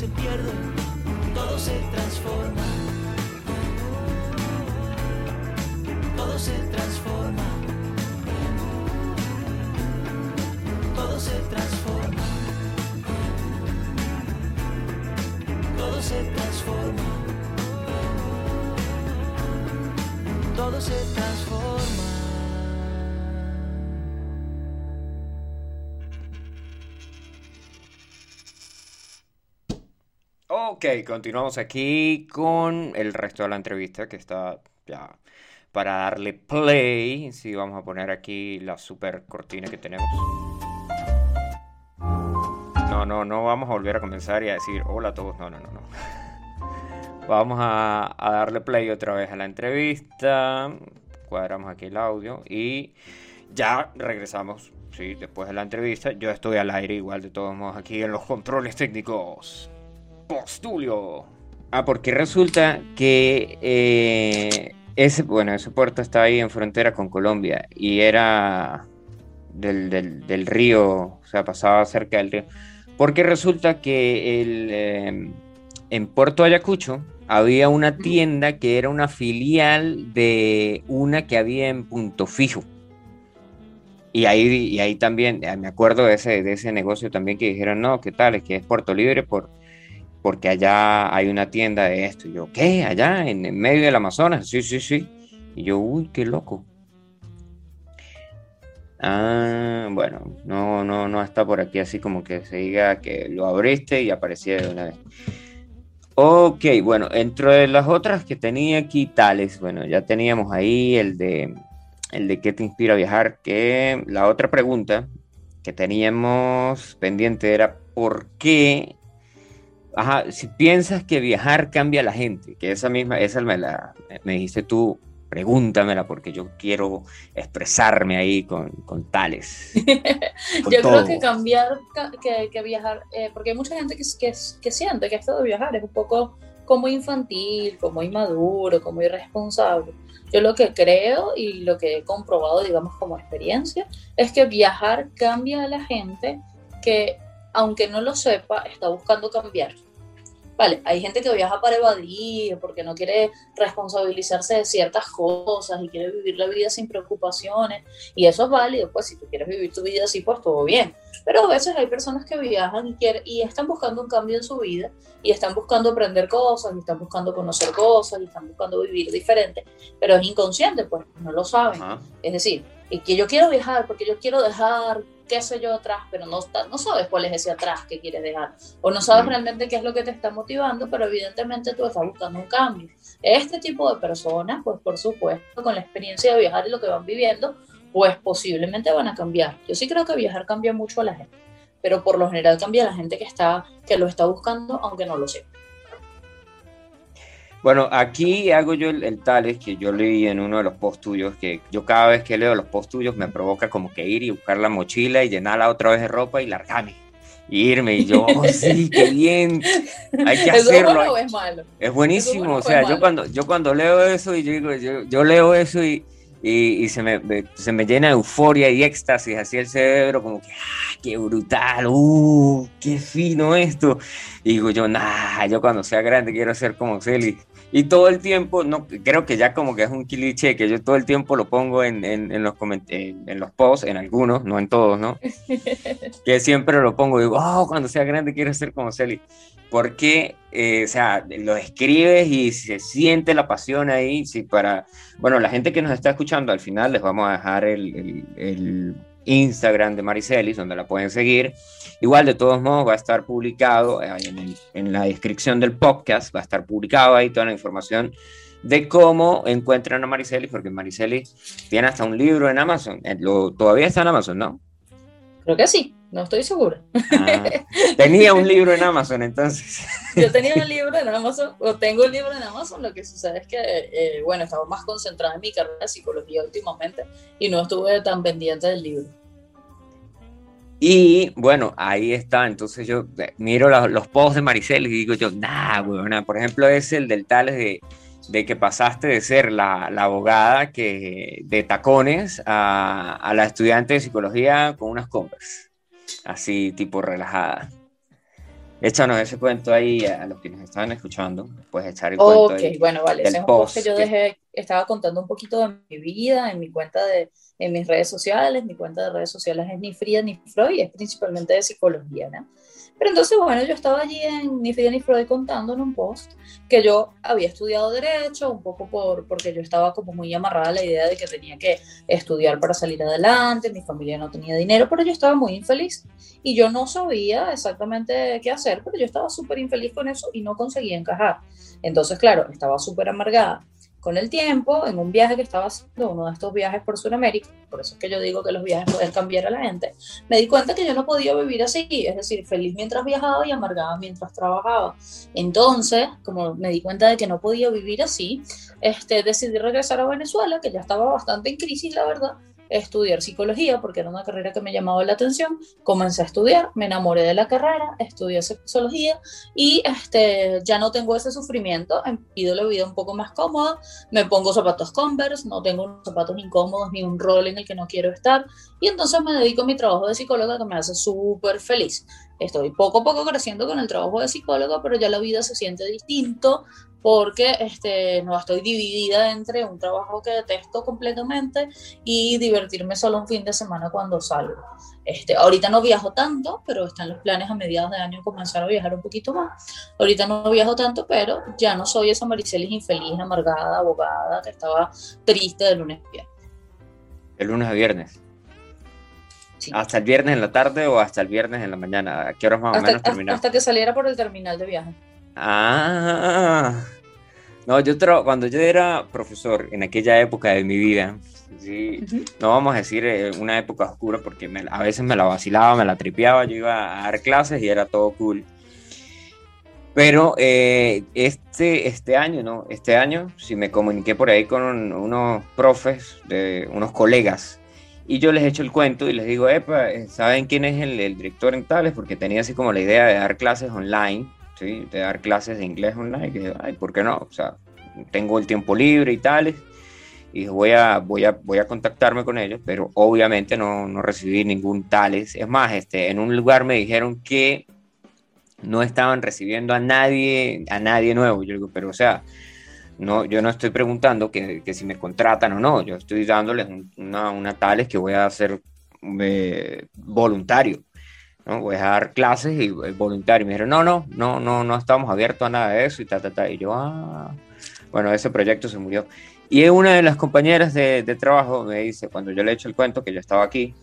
Se pierde, todo se transforma. Ok, continuamos aquí con el resto de la entrevista que está ya para darle play. Sí, vamos a poner aquí la super cortina que tenemos. No, no, no vamos a volver a comenzar y a decir hola a todos. No, no, no, no. [LAUGHS] Vamos a, darle play otra vez a la entrevista. Cuadramos aquí el audio y ya regresamos. Sí, después de la entrevista. Yo estoy al aire igual de todos modos aquí en los controles técnicos. Postulio. Ah, porque resulta que eh, ese, bueno, ese puerto está ahí en frontera con Colombia y era del, del, del río, o sea, pasaba cerca del río. Porque resulta que el, eh, en Puerto Ayacucho había una tienda que era una filial de una que había en Punto Fijo. Y ahí, y ahí también, eh, me acuerdo de ese, de ese negocio también que dijeron, no, ¿qué tal? Es que es Puerto Libre por, porque allá hay una tienda de esto. Yo, ¿qué? ¿Allá? ¿En, en medio del Amazonas? Sí, sí, sí. Y yo, uy, qué loco. Ah, bueno, no, no, no está por aquí así como que se diga que lo abriste y aparecía de una vez. Ok, bueno, dentro de las otras que tenía aquí tales, bueno, ya teníamos ahí el de el de qué te inspira a viajar, que la otra pregunta que teníamos pendiente era ¿por qué? Ajá, si piensas que viajar cambia a la gente, que esa misma, esa me la me dijiste tú pregúntamela porque yo quiero expresarme ahí con, con tales. [LAUGHS] Con yo todo. creo que cambiar, que, que viajar, eh, porque hay mucha gente que, que, que, siente que esto de viajar es un poco como infantil, como inmaduro, como irresponsable. Yo lo que creo y lo que he comprobado, digamos, como experiencia, es que viajar cambia a la gente que aunque no lo sepa, está buscando cambiar. Vale, hay gente que viaja para evadir, porque no quiere responsabilizarse de ciertas cosas y quiere vivir la vida sin preocupaciones, y eso es válido, pues si tú quieres vivir tu vida así, pues todo bien. Pero a veces hay personas que viajan y, quieren, y están buscando un cambio en su vida, y están buscando aprender cosas, y están buscando conocer cosas, y están buscando vivir diferente, pero es inconsciente, pues no lo saben. Es decir, que yo quiero viajar porque yo quiero dejar qué sé yo atrás, pero no, no sabes cuál es ese atrás que quieres dejar, o no sabes realmente qué es lo que te está motivando, pero evidentemente tú estás buscando un cambio. Este tipo de personas, pues por supuesto, con la experiencia de viajar y lo que van viviendo, pues posiblemente van a cambiar. Yo sí creo que viajar cambia mucho a la gente, pero por lo general cambia a la gente que, está, que lo está buscando, aunque no lo sepa. Bueno, aquí hago yo el, tal es que yo leí en uno de los posts tuyos, que yo cada vez que leo los posts tuyos me provoca como que ir y buscar la mochila y llenarla otra vez de ropa y largarme. Y irme y yo, [LAUGHS] oh, sí, qué bien, hay que hacerlo. ¿Es bueno o es malo? Es buenísimo, o sea, yo cuando, yo cuando leo eso y yo digo, yo, yo leo eso y, y, se, me, se me llena de euforia y éxtasis así el cerebro, como que, ah, qué brutal, uh, qué fino esto. Y digo yo, nah, yo cuando sea grande quiero ser como Celi. Y todo el tiempo, no, creo que ya como que es un cliché, que yo todo el tiempo lo pongo en, en, los, en, los posts, en algunos, no en todos, ¿no? [LAUGHS] que siempre lo pongo, digo, oh, cuando sea grande quiero ser como Celi. Porque, eh, o sea, lo escribes y se siente la pasión ahí. Sí, para, bueno, la gente que nos está escuchando, al final les vamos a dejar el, el Instagram de Maricelis, donde la pueden seguir. Igual, de todos modos, va a estar publicado eh, en, la descripción del podcast, va a estar publicado ahí toda la información de cómo encuentran a Maricelis, porque Maricelis tiene hasta un libro en Amazon. Eh, todavía está en Amazon, ¿no? Creo que sí, no estoy segura. Ah, tenía un libro en Amazon, entonces. [LAUGHS] Yo tenía un libro en Amazon, o tengo un libro en Amazon, lo que sucede es que, eh, bueno, estaba más concentrada en mi carrera de psicología últimamente y no estuve tan pendiente del libro. Y bueno, ahí está. Entonces yo eh, miro los, posts de Maricel y digo yo, nah, weón. Por ejemplo, es el del tal de, de que pasaste de ser la, la, abogada que de tacones a, a, la estudiante de psicología con unas compras. Así, tipo relajada. Échanos ese cuento ahí a los que nos estaban escuchando. Puedes echar el cuento ahí. bueno, vale. Ese es un post que yo dejé, estaba contando un poquito de mi vida en mi cuenta de, en mis redes sociales. Mi cuenta de redes sociales es ni Frida ni Freud, y es principalmente de psicología, ¿no? Pero entonces, bueno, yo estaba allí en Ni Frida ni Freud contando en un post que yo había estudiado Derecho, un poco por, porque yo estaba como muy amarrada a la idea de que tenía que estudiar para salir adelante, mi familia no tenía dinero, pero yo estaba muy infeliz y yo no sabía exactamente qué hacer, pero yo estaba súper infeliz con eso y no conseguía encajar. Entonces, claro, estaba súper amargada con el tiempo, en un viaje que estaba haciendo, uno de estos viajes por Sudamérica, por eso es que yo digo que los viajes pueden cambiar a la gente, me di cuenta que yo no podía vivir así, es decir, feliz mientras viajaba y amargada mientras trabajaba. Entonces, como me di cuenta de que no podía vivir así, este, decidí regresar a Venezuela, que ya estaba bastante en crisis, la verdad, estudiar psicología porque era una carrera que me llamaba la atención. Comencé a estudiar, me enamoré de la carrera, estudié sexología y este, ya no tengo ese sufrimiento, em, pido la vida un poco más cómoda, me pongo zapatos Converse, no tengo unos zapatos incómodos ni un rol en el que no quiero estar y entonces me dedico a mi trabajo de psicóloga que me hace súper feliz. Estoy poco a poco creciendo con el trabajo de psicóloga, pero ya la vida se siente distinto, porque este, no estoy dividida entre un trabajo que detesto completamente y divertirme solo un fin de semana cuando salgo. Este, ahorita no viajo tanto, pero están los planes a mediados de año comenzar a viajar un poquito más. Ahorita no viajo tanto, pero ya no soy esa Maricelis infeliz, amargada, abogada, que estaba triste de lunes a viernes. De lunes a viernes. ¿Hasta el viernes en la tarde o hasta el viernes en la mañana? ¿A qué horas más o menos terminaba? Hasta que saliera por el terminal de viaje. Ah, no, yo cuando yo era profesor en aquella época de mi vida, sí, no vamos a decir eh, una época oscura porque a veces me la vacilaba, me la tripeaba, yo iba a dar clases y era todo cool. Pero eh, este, este año, ¿no? Este año, sí me comuniqué por ahí con unos profes, de, unos colegas, y yo les echo el cuento y les digo, Epa, ¿saben quién es el, el director en tales? Porque tenía así como la idea de dar clases online de dar clases de inglés online, que, ay, ¿por qué no? O sea, tengo el tiempo libre y tales. y voy a, voy a, voy a contactarme con ellos, pero obviamente no, no recibí ningún tales. Es más, este, en un lugar me dijeron que no estaban recibiendo a nadie, a nadie nuevo. Yo digo, pero o sea, no, yo no estoy preguntando que, que si me contratan o no, yo estoy dándoles una, una tales que voy a hacer eh, voluntario. ¿No? Voy a dar clases y voluntario. Me dijeron, no, no, no, no, no estamos abiertos a nada de eso y ta, ta, ta. Y yo, ah, bueno, ese proyecto se murió. Y una de las compañeras de, trabajo me dice, cuando yo le he hecho el cuento que yo estaba aquí,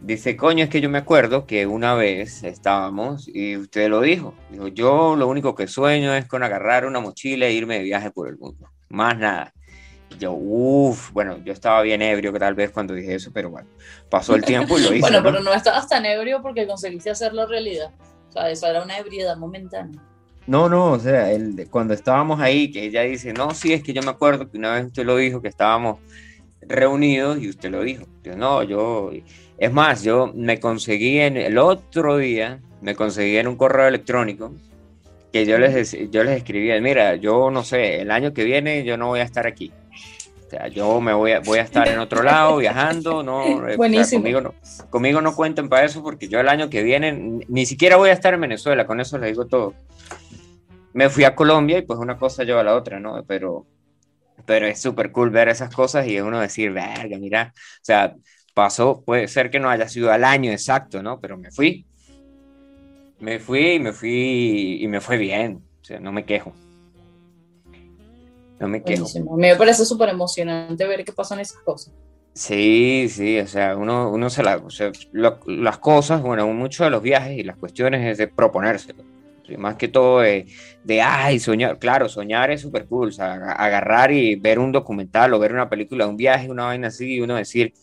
dice, coño, es que yo me acuerdo que una vez estábamos y usted lo dijo. Dijo, yo lo único que sueño es con agarrar una mochila e irme de viaje por el mundo. Más nada. Y yo, uff, bueno, yo estaba bien ebrio tal vez cuando dije eso, pero bueno, pasó el tiempo y lo [LAUGHS] hice. bueno, pero no estabas tan ebrio porque conseguiste hacerlo realidad. O sea, eso era una ebriedad momentánea. No, no, o sea, el, cuando estábamos ahí, que ella dice, no, sí, es que yo me acuerdo que una vez usted lo dijo, que estábamos reunidos y usted lo dijo. Yo, no, yo, es más, yo me conseguí en el otro día, me conseguí en un correo electrónico que yo les, yo les escribía, mira, yo no sé, el año que viene yo no voy a estar aquí. O sea, yo me voy a, voy a estar en otro lado viajando, no, eh, conmigo no, conmigo no cuenten para eso porque yo el año que viene ni siquiera voy a estar en Venezuela, con eso les digo todo me fui a Colombia y pues una cosa lleva a la otra, ¿no? Pero, pero es súper cool ver esas cosas y uno decir, verga, mira, o sea, pasó, puede ser que no haya sido al año exacto, ¿no? Pero me fui. Me fui y me fui y me fue bien, o sea, no me quejo. No me quejo. Mí me parece súper emocionante ver qué pasan esas cosas. Sí, sí, o sea, uno, uno se la, o sea, las cosas, bueno, mucho de los viajes y las cuestiones es de proponérselo más que todo de, de ay, soñar, claro, soñar es súper cool, o sea, agarrar y ver un documental o ver una película, un viaje, una vaina así, y uno decir,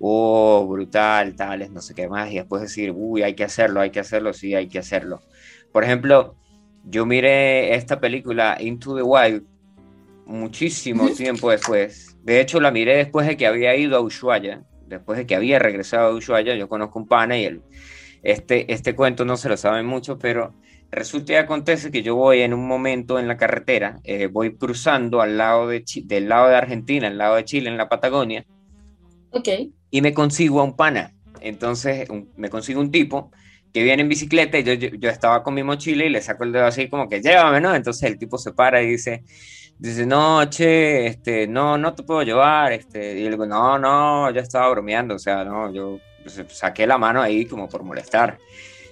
oh, brutal, tales, no sé qué más, y después decir, uy, hay que hacerlo, hay que hacerlo, sí, hay que hacerlo. Por ejemplo, yo miré esta película Into the Wild muchísimo tiempo después. De hecho, la miré después de que había ido a Ushuaia, después de que había regresado a Ushuaia, yo conozco un pana y él, este, este cuento no se lo saben mucho, pero Resulta y acontece que yo voy en un momento en la carretera, eh, voy cruzando al lado de del lado de Argentina, al lado de Chile, en la Patagonia. Ok. Y me consigo a un pana. Entonces me consigo un tipo que viene en bicicleta y yo, yo, estaba con mi mochila y le saco el dedo así como que llévame, ¿no? Entonces el tipo se para y dice, dice, no, che, este, no, no te puedo llevar, este, y yo le digo, no, no, ya estaba bromeando, o sea, no, yo pues, saqué la mano ahí como por molestar.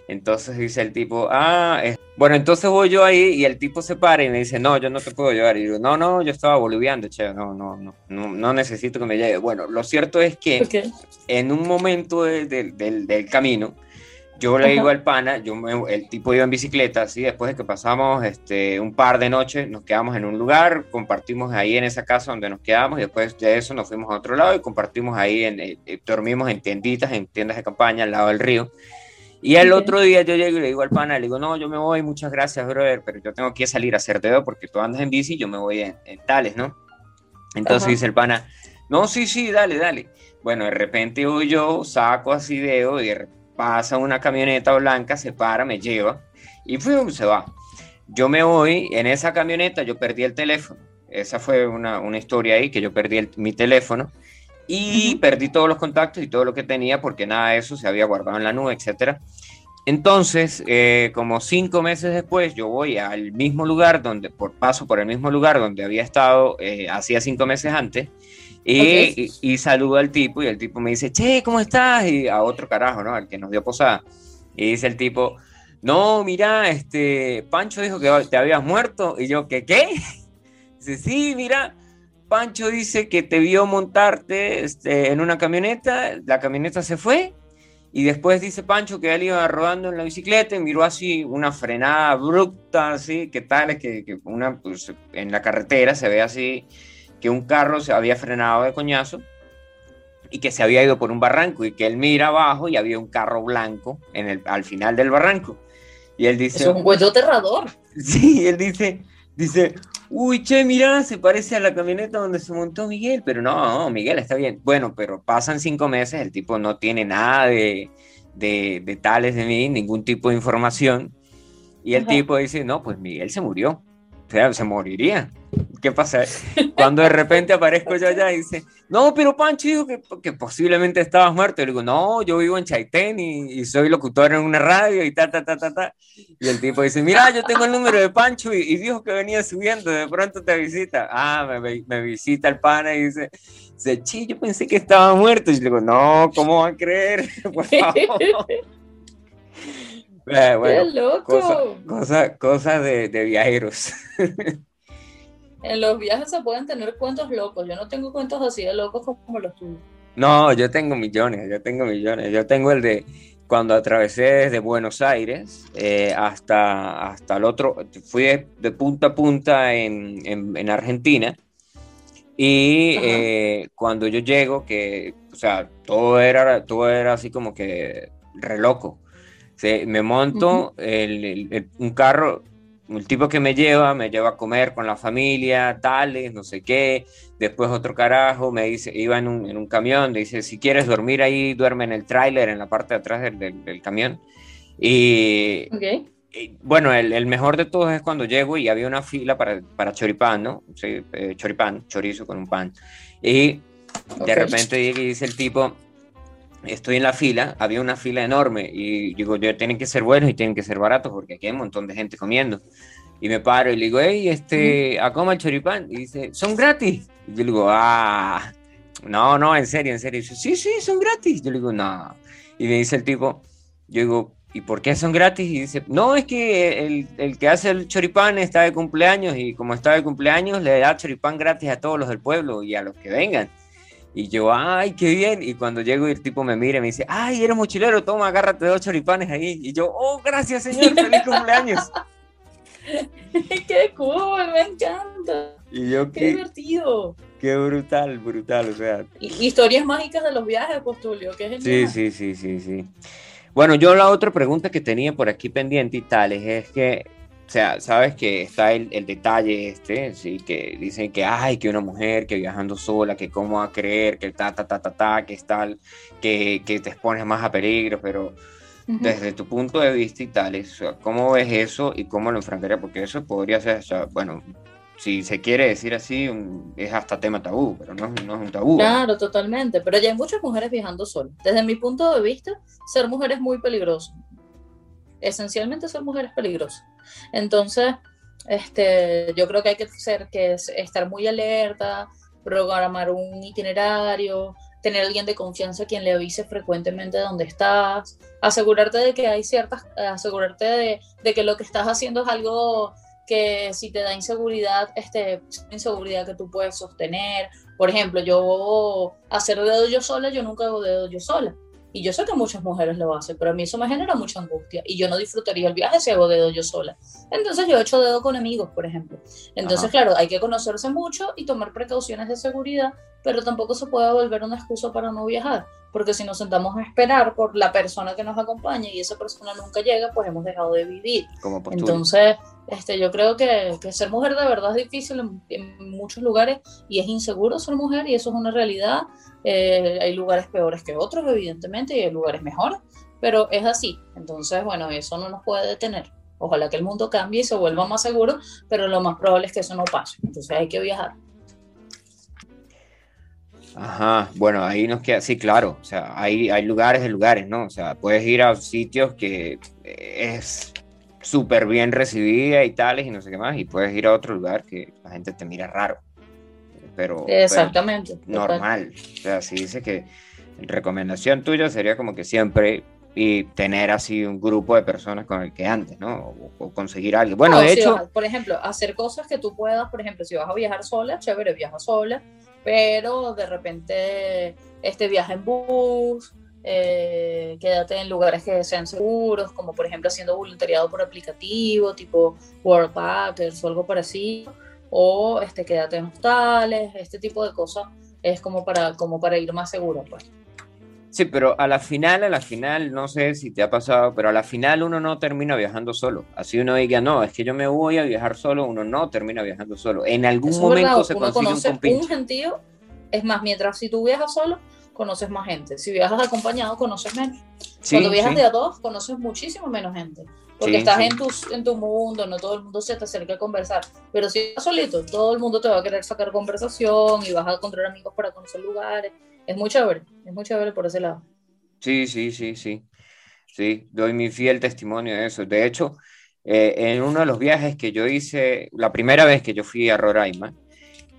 Entonces dice el tipo, ah, bueno, entonces voy yo ahí y el tipo se para y me dice, no, yo no te puedo llevar. Y digo, no, no, yo estaba boliviando, che, no, no, no, no, necesito que me lleve. Bueno, lo cierto es que en un momento del, camino, yo le digo al pana, yo el tipo iba en bicicleta, así, después de que pasamos este, un par de noches, nos quedamos en un lugar, compartimos ahí en esa casa donde nos quedamos y después de eso nos fuimos a otro lado y compartimos ahí, en, eh, dormimos en tienditas, en tiendas de campaña al lado del río. Y el otro día yo llego y le digo al pana, le digo, no, yo me voy, muchas gracias, brother, pero yo tengo que salir a hacer dedo porque tú andas en bici y yo me voy en, tales, ¿no? Entonces dice el pana, no, sí, sí, dale, dale. Bueno, de repente voy yo, saco así dedo y pasa una camioneta blanca, se para, me lleva y fui, se va. Yo me voy, en esa camioneta yo perdí el teléfono. Esa fue una, una historia ahí, que yo perdí mi teléfono y perdí todos los contactos y todo lo que tenía porque nada de eso se había guardado en la nube, etcétera. Entonces, eh, como cinco meses después, yo voy al mismo lugar donde, por paso por el mismo lugar donde había estado eh, hacía cinco meses antes, y, y, saludo al tipo y el tipo me dice, che, ¿cómo estás? Y a otro carajo, ¿no? Al que nos dio posada. Y dice el tipo, no, mira, este, Pancho dijo que te habías muerto. Y yo, ¿qué qué? [LAUGHS] Dice, sí, mira, Pancho dice que te vio montarte este, en una camioneta, la camioneta se fue y después dice Pancho que él iba rodando en la bicicleta y miró así una frenada abrupta, así, que tal es que, una, pues, en la carretera se ve así que un carro se había frenado de coñazo y que se había ido por un barranco y que él mira abajo y había un carro blanco en el, al final del barranco. Y él dice... Es un hueso aterrador. [LAUGHS] Sí, él dice, dice, uy, che, mira, se parece a la camioneta donde se montó Miguel, pero no, Miguel está bien. Bueno, pero pasan cinco meses, el tipo no tiene nada de, de, tales de mí, ningún tipo de información. Y el tipo dice, no, pues Miguel se murió. o sea, se moriría. ¿Qué pasa? Cuando de repente aparezco yo allá y dice, no, pero Pancho dijo que, que posiblemente estabas muerto. Y le digo, no, yo vivo en Chaitén y, soy locutor en una radio y ta, ta, ta, ta, ta. Y el tipo dice, mira, yo tengo el número de Pancho y, dijo que venía subiendo, de pronto te visita. Ah, me, me visita el pana y dice, sí, yo pensé que estaba muerto. Y le digo, no, ¿cómo va a creer? [LAUGHS] Por [LAUGHS] favor. Eh, ¡Qué loco! Cosas cosa, de, de viajeros. [LAUGHS] En los viajes se pueden tener cuentos locos. Yo no tengo cuentos así de locos como los tuyos. No, yo tengo millones, yo tengo millones. Yo tengo el de cuando atravesé desde Buenos Aires eh, hasta, hasta el otro, fui de, punta a punta en, en, Argentina. Y eh, cuando yo llego, que, o sea, todo era, todo era así como que re loco. me monto un carro, el tipo que me lleva, me lleva a comer con la familia, tales, no sé qué. Después otro carajo me dice, iba en un, en un camión, dice, si quieres dormir ahí, duerme en el tráiler, en la parte de atrás del, del, camión. Y, bueno, el, el, mejor de todos es cuando llego y había una fila para, para choripán, ¿no? Sí, eh, choripán, chorizo con un pan. Y de repente dice el tipo, estoy en la fila, había una fila enorme y digo, yo tienen que ser buenos y tienen que ser baratos porque aquí hay un montón de gente comiendo. Y me paro y le digo, hey, este, ¿a cómo el choripán? Y dice, son gratis. Y yo le digo, ah, no, no, en serio, en serio. Y dice, sí, sí, son gratis. Yo le digo, no. Y me dice el tipo, yo digo, ¿y por qué son gratis? Y dice, no, es que el, el, que hace el choripán está de cumpleaños y como está de cumpleaños le da choripán gratis a todos los del pueblo y a los que vengan. Y yo, ay, qué bien. Y cuando llego y el tipo me mira y me dice, ay, eres mochilero, toma, agárrate dos choripanes ahí. Y yo, oh, gracias, señor, feliz [LAUGHS] cumpleaños. [LAUGHS] qué cool, me encanta. Y yo, qué, divertido. Qué brutal, brutal, o sea. Historias mágicas de los viajes, Postulio, qué genial. Sí, sí, sí, sí, sí. Bueno, yo la otra pregunta que tenía por aquí pendiente y tales es que o sea, sabes que está el, el, detalle este, sí, que dicen que hay que una mujer que viajando sola, que cómo va a creer, que ta, ta, ta, ta, ta, que es tal, que, que te expones más a peligro, pero desde tu punto de vista y tal, ¿cómo ves eso y cómo lo enfrentaría? Porque eso podría ser, o sea, bueno, si se quiere decir así, es hasta tema tabú, pero no, no, es un tabú. Claro, totalmente, pero ya hay muchas mujeres viajando solas. Desde mi punto de vista, ser mujer es muy peligroso esencialmente son mujeres peligrosas. Entonces, este, yo creo que hay que ser, que estar muy alerta, programar un itinerario, tener alguien de confianza quien le avise frecuentemente dónde estás, asegurarte de que hay ciertas, asegurarte de, que lo que estás haciendo es algo que si te da inseguridad, este, inseguridad que tú puedes sostener. Por ejemplo, yo hacer dedo yo sola, yo nunca hago dedo yo sola. Y yo sé que muchas mujeres lo hacen, pero a mí eso me genera mucha angustia y yo no disfrutaría el viaje si hago dedo yo sola. Entonces yo he hecho dedo con amigos, por ejemplo. Entonces, claro, hay que conocerse mucho y tomar precauciones de seguridad, pero tampoco se puede volver una excusa para no viajar, porque si nos sentamos a esperar por la persona que nos acompaña y esa persona nunca llega, pues hemos dejado de vivir. Entonces, este, yo creo que, que, ser mujer de verdad es difícil en, muchos lugares y es inseguro ser mujer y eso es una realidad. Eh, hay lugares peores que otros, evidentemente, y hay lugares mejores, pero es así. Entonces, bueno, eso no nos puede detener. Ojalá que el mundo cambie y se vuelva más seguro, pero lo más probable es que eso no pase. Entonces hay que viajar. Ajá, bueno, ahí nos queda, sí, claro, o sea, hay, hay lugares de lugares, ¿no? O sea, puedes ir a sitios que es súper bien recibida y tales y no sé qué más, y puedes ir a otro lugar que la gente te mira raro. Pero, Exactamente. normal. O sea, si dice que recomendación tuya sería como que siempre y tener así un grupo de personas con el que antes, ¿no? O, conseguir algo. Bueno, de hecho... por ejemplo, hacer cosas que tú puedas, por ejemplo, si vas a viajar sola, chévere, viaja sola, pero de repente este viaje en bus, eh, quédate en lugares que sean seguros, como por ejemplo haciendo voluntariado por aplicativo, tipo Worldpackers o algo parecido, o este, quédate en hostales, este tipo de cosas es como para, como para ir más seguro, pues. Sí, pero a la final, a la final, no sé si te ha pasado, pero a la final uno no termina viajando solo. Así uno diga, no, es que yo me voy a viajar solo, uno no termina viajando solo. En algún momento se consigue un compinche. un gentío, es más, mientras si tú viajas solo, conoces más gente. Si viajas acompañado, conoces menos. Cuando viajas de a dos, conoces muchísimo menos gente. Porque estás En, tu, en tu mundo, no todo el mundo se te acerca a conversar, pero si estás solito, todo el mundo te va a querer sacar conversación y vas a encontrar amigos para conocer lugares, es muy chévere, es muy chévere por ese lado. Sí, sí, sí, sí, sí, doy mi fiel testimonio de eso, de hecho, eh, en uno de los viajes que yo hice, la primera vez que yo fui a Roraima,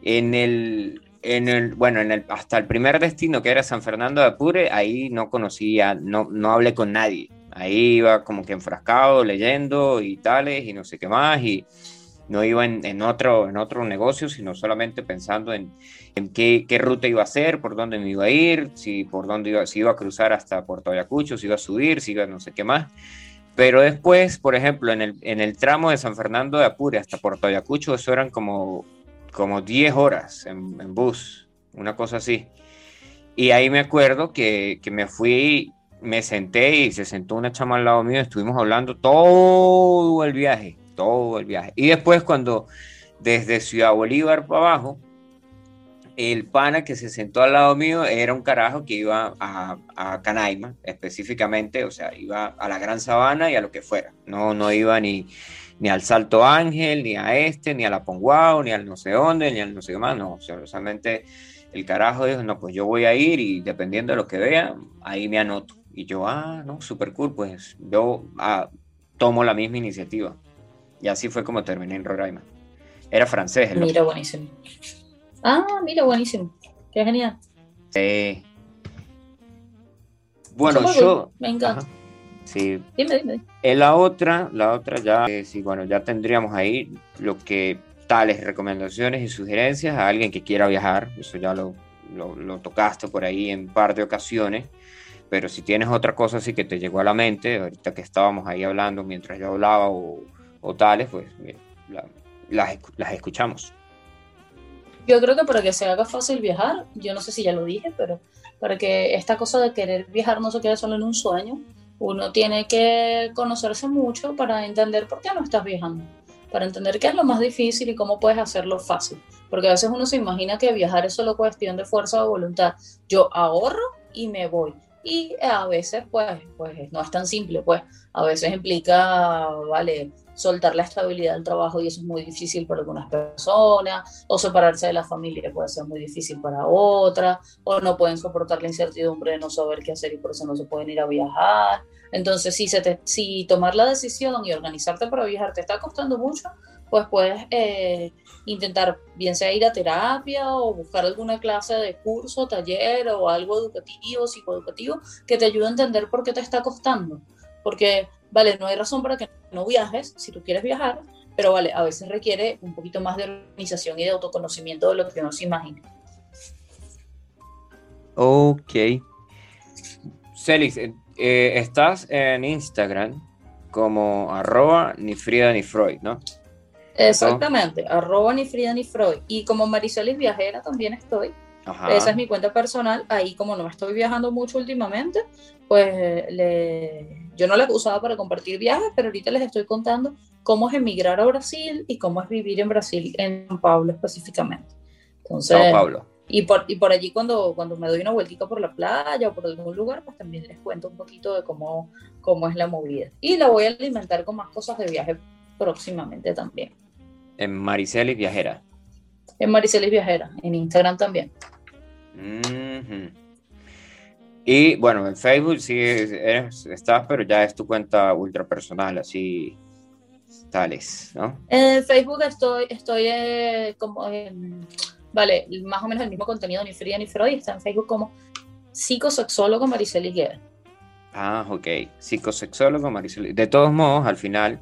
en el, en el, bueno, en el, hasta el primer destino que era San Fernando de Apure, ahí no conocía, no, no hablé con nadie. Ahí iba como que enfrascado, leyendo y tales, y no sé qué más, y no iba en, en otro, en otro negocio, sino solamente pensando en, en qué, ruta iba a hacer, por dónde me iba a ir, si por dónde iba, si iba a cruzar hasta Puerto Ayacucho, si iba a subir, si iba no sé qué más. Pero después, por ejemplo, en el, en el tramo de San Fernando de Apure hasta Puerto Ayacucho, eso eran como como 10 horas en, bus, una cosa así. Y ahí me acuerdo que, que, me fui, me senté y se sentó una chama al lado mío, estuvimos hablando todo el viaje, todo el viaje. Y después cuando desde Ciudad Bolívar para abajo, el pana que se sentó al lado mío era un carajo que iba a, Canaima específicamente, o sea, iba a la Gran Sabana y a lo que fuera. No, no iba ni, ni al Salto Ángel, ni a este, ni a la Ponguao, ni al no sé dónde, ni al no sé qué más, no, o el carajo dijo, no, pues yo voy a ir y dependiendo de lo que vea, ahí me anoto. Y yo, ah, no, súper cool, pues yo ah, tomo la misma iniciativa. Y así fue como terminé en Roraima. Era francés. El mira, buenísimo. Ah, mira, buenísimo. Qué genial. Sí. Bueno, yo... Me encanta. Sí. Dime, dime. En la otra, la otra ya, eh, sí, bueno, ya tendríamos ahí lo que tales recomendaciones y sugerencias a alguien que quiera viajar, eso ya lo, lo, tocaste por ahí en par de ocasiones, pero si tienes otra cosa así que te llegó a la mente, ahorita que estábamos ahí hablando mientras yo hablaba o, o tales, pues las, las escuchamos. Yo creo que para que se haga fácil viajar, yo no sé si ya lo dije, pero para que esta cosa de querer viajar no se quede solo en un sueño, uno tiene que conocerse mucho para entender por qué no estás viajando, para entender qué es lo más difícil y cómo puedes hacerlo fácil. Porque a veces uno se imagina que viajar es solo cuestión de fuerza o voluntad. Yo ahorro y me voy. Y a veces, pues, pues no es tan simple, pues a veces implica, vale, soltar la estabilidad del trabajo y eso es muy difícil para algunas personas, o separarse de la familia puede ser muy difícil para otras, o no pueden soportar la incertidumbre de no saber qué hacer y por eso no se pueden ir a viajar. Entonces, si, se te, si tomar la decisión y organizarte para viajar te está costando mucho, pues puedes eh, intentar, bien sea ir a terapia o buscar alguna clase de curso, taller o algo educativo, psicoeducativo, que te ayude a entender por qué te está costando. Porque vale, no hay razón para que no viajes si tú quieres viajar, pero vale, a veces requiere un poquito más de organización y de autoconocimiento de lo que uno se imagina. Ok. Celix, eh, estás en Instagram como arroba ni Frida ni Freud, ¿no? Exactamente, arroba ni Frida ni Freud. Y como Maricelis Viajera también estoy. Esa es mi cuenta personal. Ahí como no estoy viajando mucho últimamente, pues le... yo no la usaba para compartir viajes, pero ahorita les estoy contando cómo es emigrar a Brasil y cómo es vivir en Brasil, en San Pablo específicamente. Entonces, Sao Paulo. Y por, y por allí cuando, cuando me doy una vueltita por la playa o por algún lugar, pues también les cuento un poquito de cómo, cómo es la movida. Y la voy a alimentar con más cosas de viaje próximamente también. En Maricelis Viajera. En Maricelis Viajera, en Instagram también. Y bueno, en Facebook sí estás, pero ya es tu cuenta ultra personal, así tales, ¿no? En Facebook estoy, estoy eh, como en, vale, más o menos el mismo contenido, ni Fría ni Freud, está en Facebook como psicosexólogo Maricel Higuera. Ah, ok, psicosexólogo Maricel. De todos modos, al final,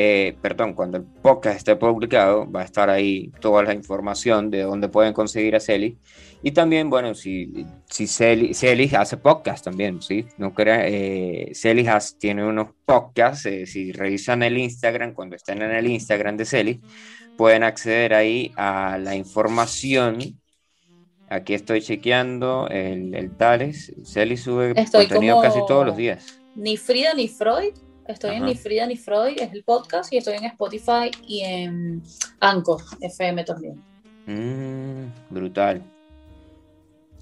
eh, perdón, cuando el podcast esté publicado, va a estar ahí toda la información de dónde pueden conseguir a Celi. Y también, bueno, si, si Celi, hace podcast también, ¿sí? No crea, eh, Celi tiene unos podcasts, eh, si revisan el Instagram, cuando estén en el Instagram de Celi, pueden acceder ahí a la información. Aquí estoy chequeando el, el Tales. Celi sube contenido casi todos los días. Ni Frida ni Freud Estoy en Ni Frida ni Freud, es el podcast, y estoy en Spotify y en Anchor FM también. Mm, brutal.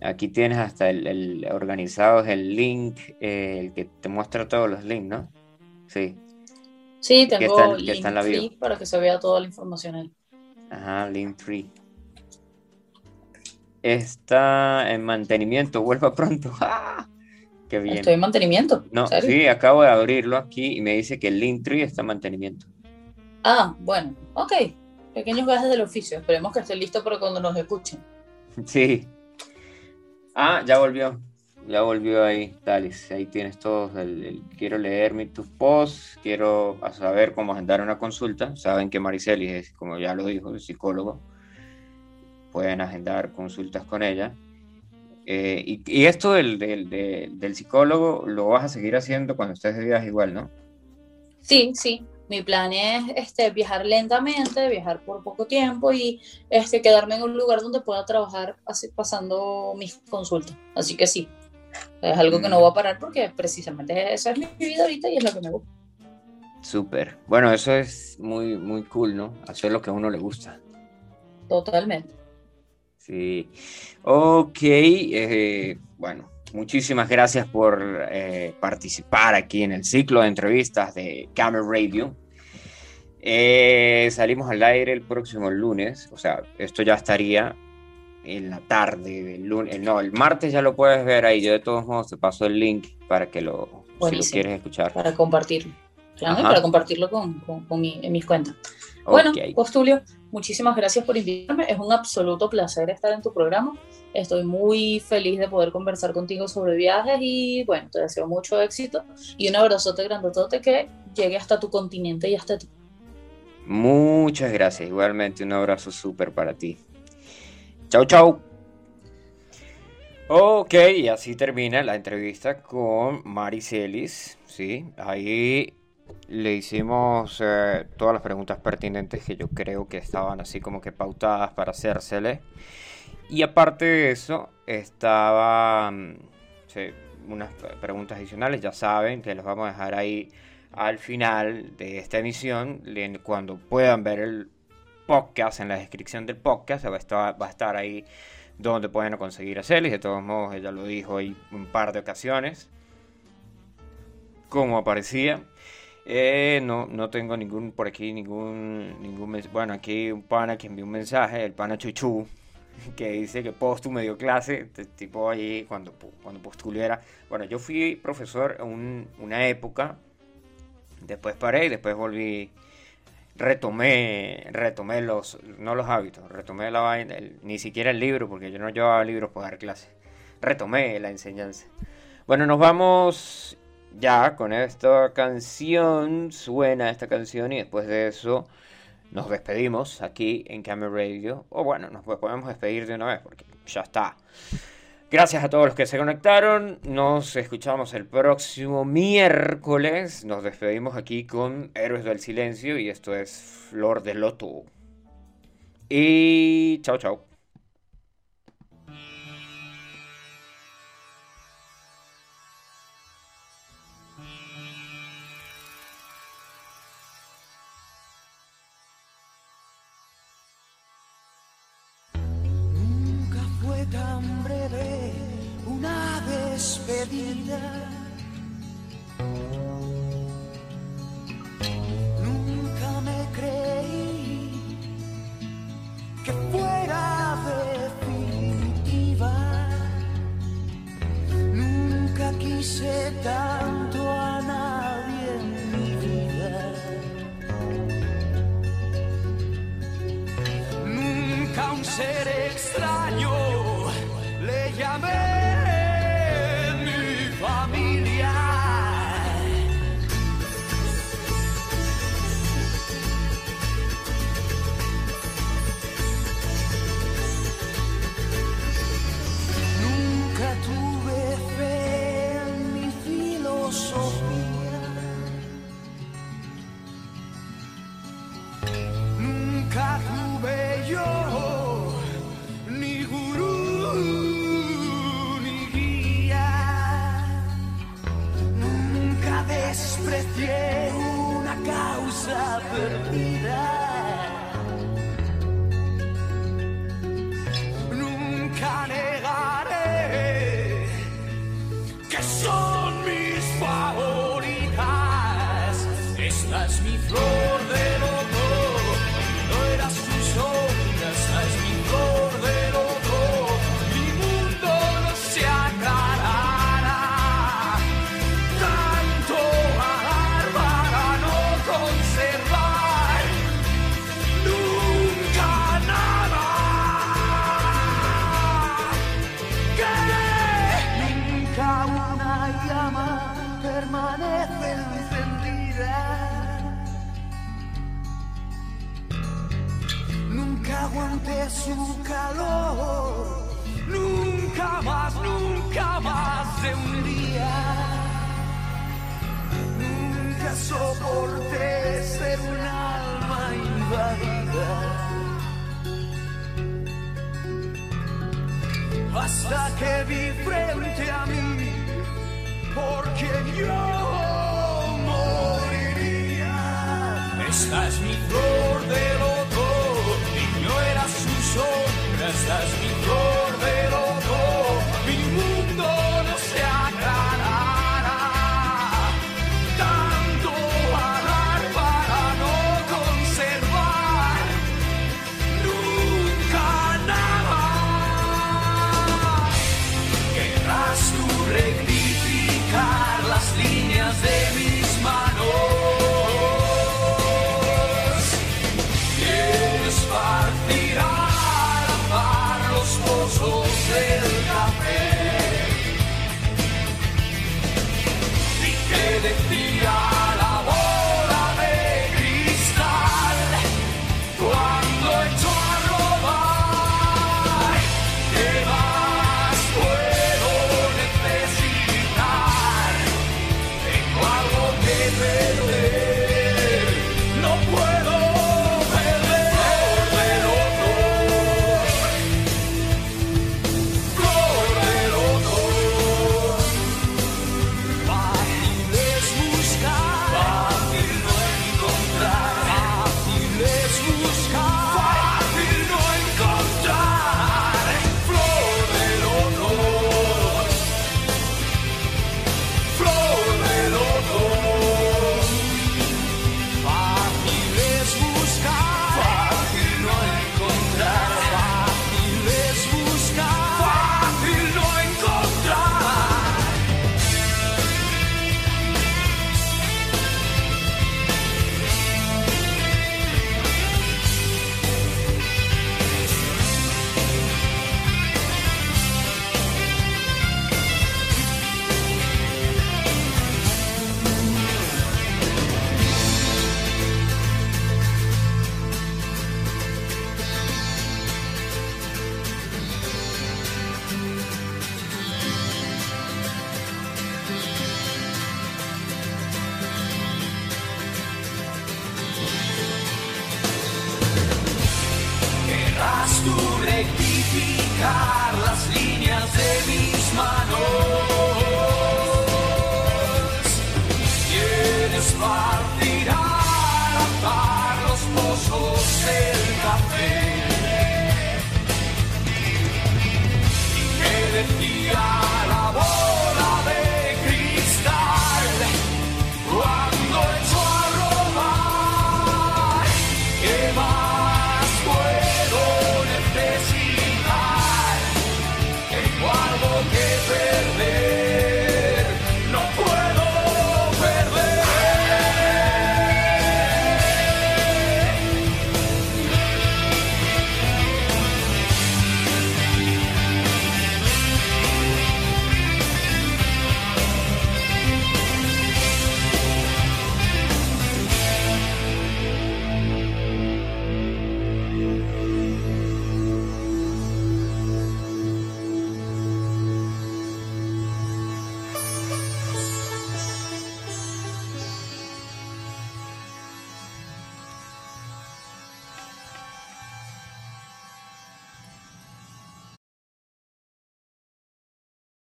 Aquí tienes hasta el, el organizado, el link, eh, el que te muestra todos los links, ¿no? Sí. Sí, que tengo está que está en la bio. Linktree para que se vea toda la información ahí. Ajá, Linktree. Está en mantenimiento, vuelva pronto. [LAUGHS] ¡Ah! Qué bien. Estoy en mantenimiento. No, ¿en serio? sí, acabo de abrirlo aquí y me dice que el Linktree está en mantenimiento. Ah, bueno, ok. Pequeños gajes del oficio. Esperemos que esté listo para cuando nos escuchen. [LAUGHS] Sí. Ah, ya volvió. Ya volvió ahí, Talis. Ahí tienes todos. el- el- quiero leer mi, tus posts. Quiero saber cómo agendar una consulta. Saben que Maricelis es, como ya lo dijo, el psicólogo. Pueden agendar consultas con ella. Eh, y, y esto del, del- de- del psicólogo lo vas a seguir haciendo cuando estés de viaje igual, ¿no? Sí, sí. Mi plan es este, viajar lentamente, viajar por poco tiempo y este, quedarme en un lugar donde pueda trabajar así, pasando mis consultas. Así que sí, es algo que no voy a parar porque precisamente esa es mi vida ahorita y es lo que me gusta. Súper. Bueno, eso es muy, muy cool, ¿no? Hacer lo que a uno le gusta. Totalmente. Sí. Ok, eh, bueno, muchísimas gracias por eh, participar aquí en el ciclo de entrevistas de Camera Radio. Eh, salimos al aire el próximo lunes, o sea, esto ya estaría en la tarde del lunes, no, el martes ya lo puedes ver ahí, yo de todos modos te paso el link para que lo, si lo quieres escuchar. Para compartirlo. Claro, para compartirlo con, con- con mi- en mis cuentas. Bueno, Ok. pues Tulio, muchísimas gracias por invitarme. Es un absoluto placer estar en tu programa. Estoy muy feliz de poder conversar contigo sobre viajes y bueno, te deseo mucho éxito y un abrazote grandotote que llegue hasta tu continente y hasta ti. Muchas gracias, igualmente un abrazo súper para ti. Chau, chau. Ok, y así termina la entrevista con Mari Celis, ¿sí? Ahí le hicimos eh, todas las preguntas pertinentes que yo creo que estaban así como que pautadas para hacérsele. Y aparte de eso, estaban unas pre- preguntas adicionales, ya saben que las vamos a dejar ahí al final de esta emisión, cuando puedan ver el podcast, en la descripción del podcast, va a estar, va a estar ahí donde pueden conseguir a Celis. De todos modos, ella lo dijo ahí un par de ocasiones, como aparecía. Eh, no, no tengo ningún, por aquí ningún, ningún, bueno, aquí un pana que envió un mensaje, el pana Chuchu, [LAUGHS] que dice que Postu me dio clase, tipo ahí cuando, cuando. Bueno, yo fui profesor un- una época, después paré y después volví, retomé, retomé los, no los hábitos, retomé la vaina, ni siquiera el libro, porque yo no llevaba libros para dar clases, retomé la enseñanza. Bueno, nos vamos ya con esta canción, suena esta canción y después de eso nos despedimos aquí en Camera Radio. O bueno, nos podemos despedir de una vez porque ya está. Gracias a todos los que se conectaron. Nos escuchamos el próximo miércoles. Nos despedimos aquí con Héroes del Silencio y esto es Flor de Loto. Y chao, chao.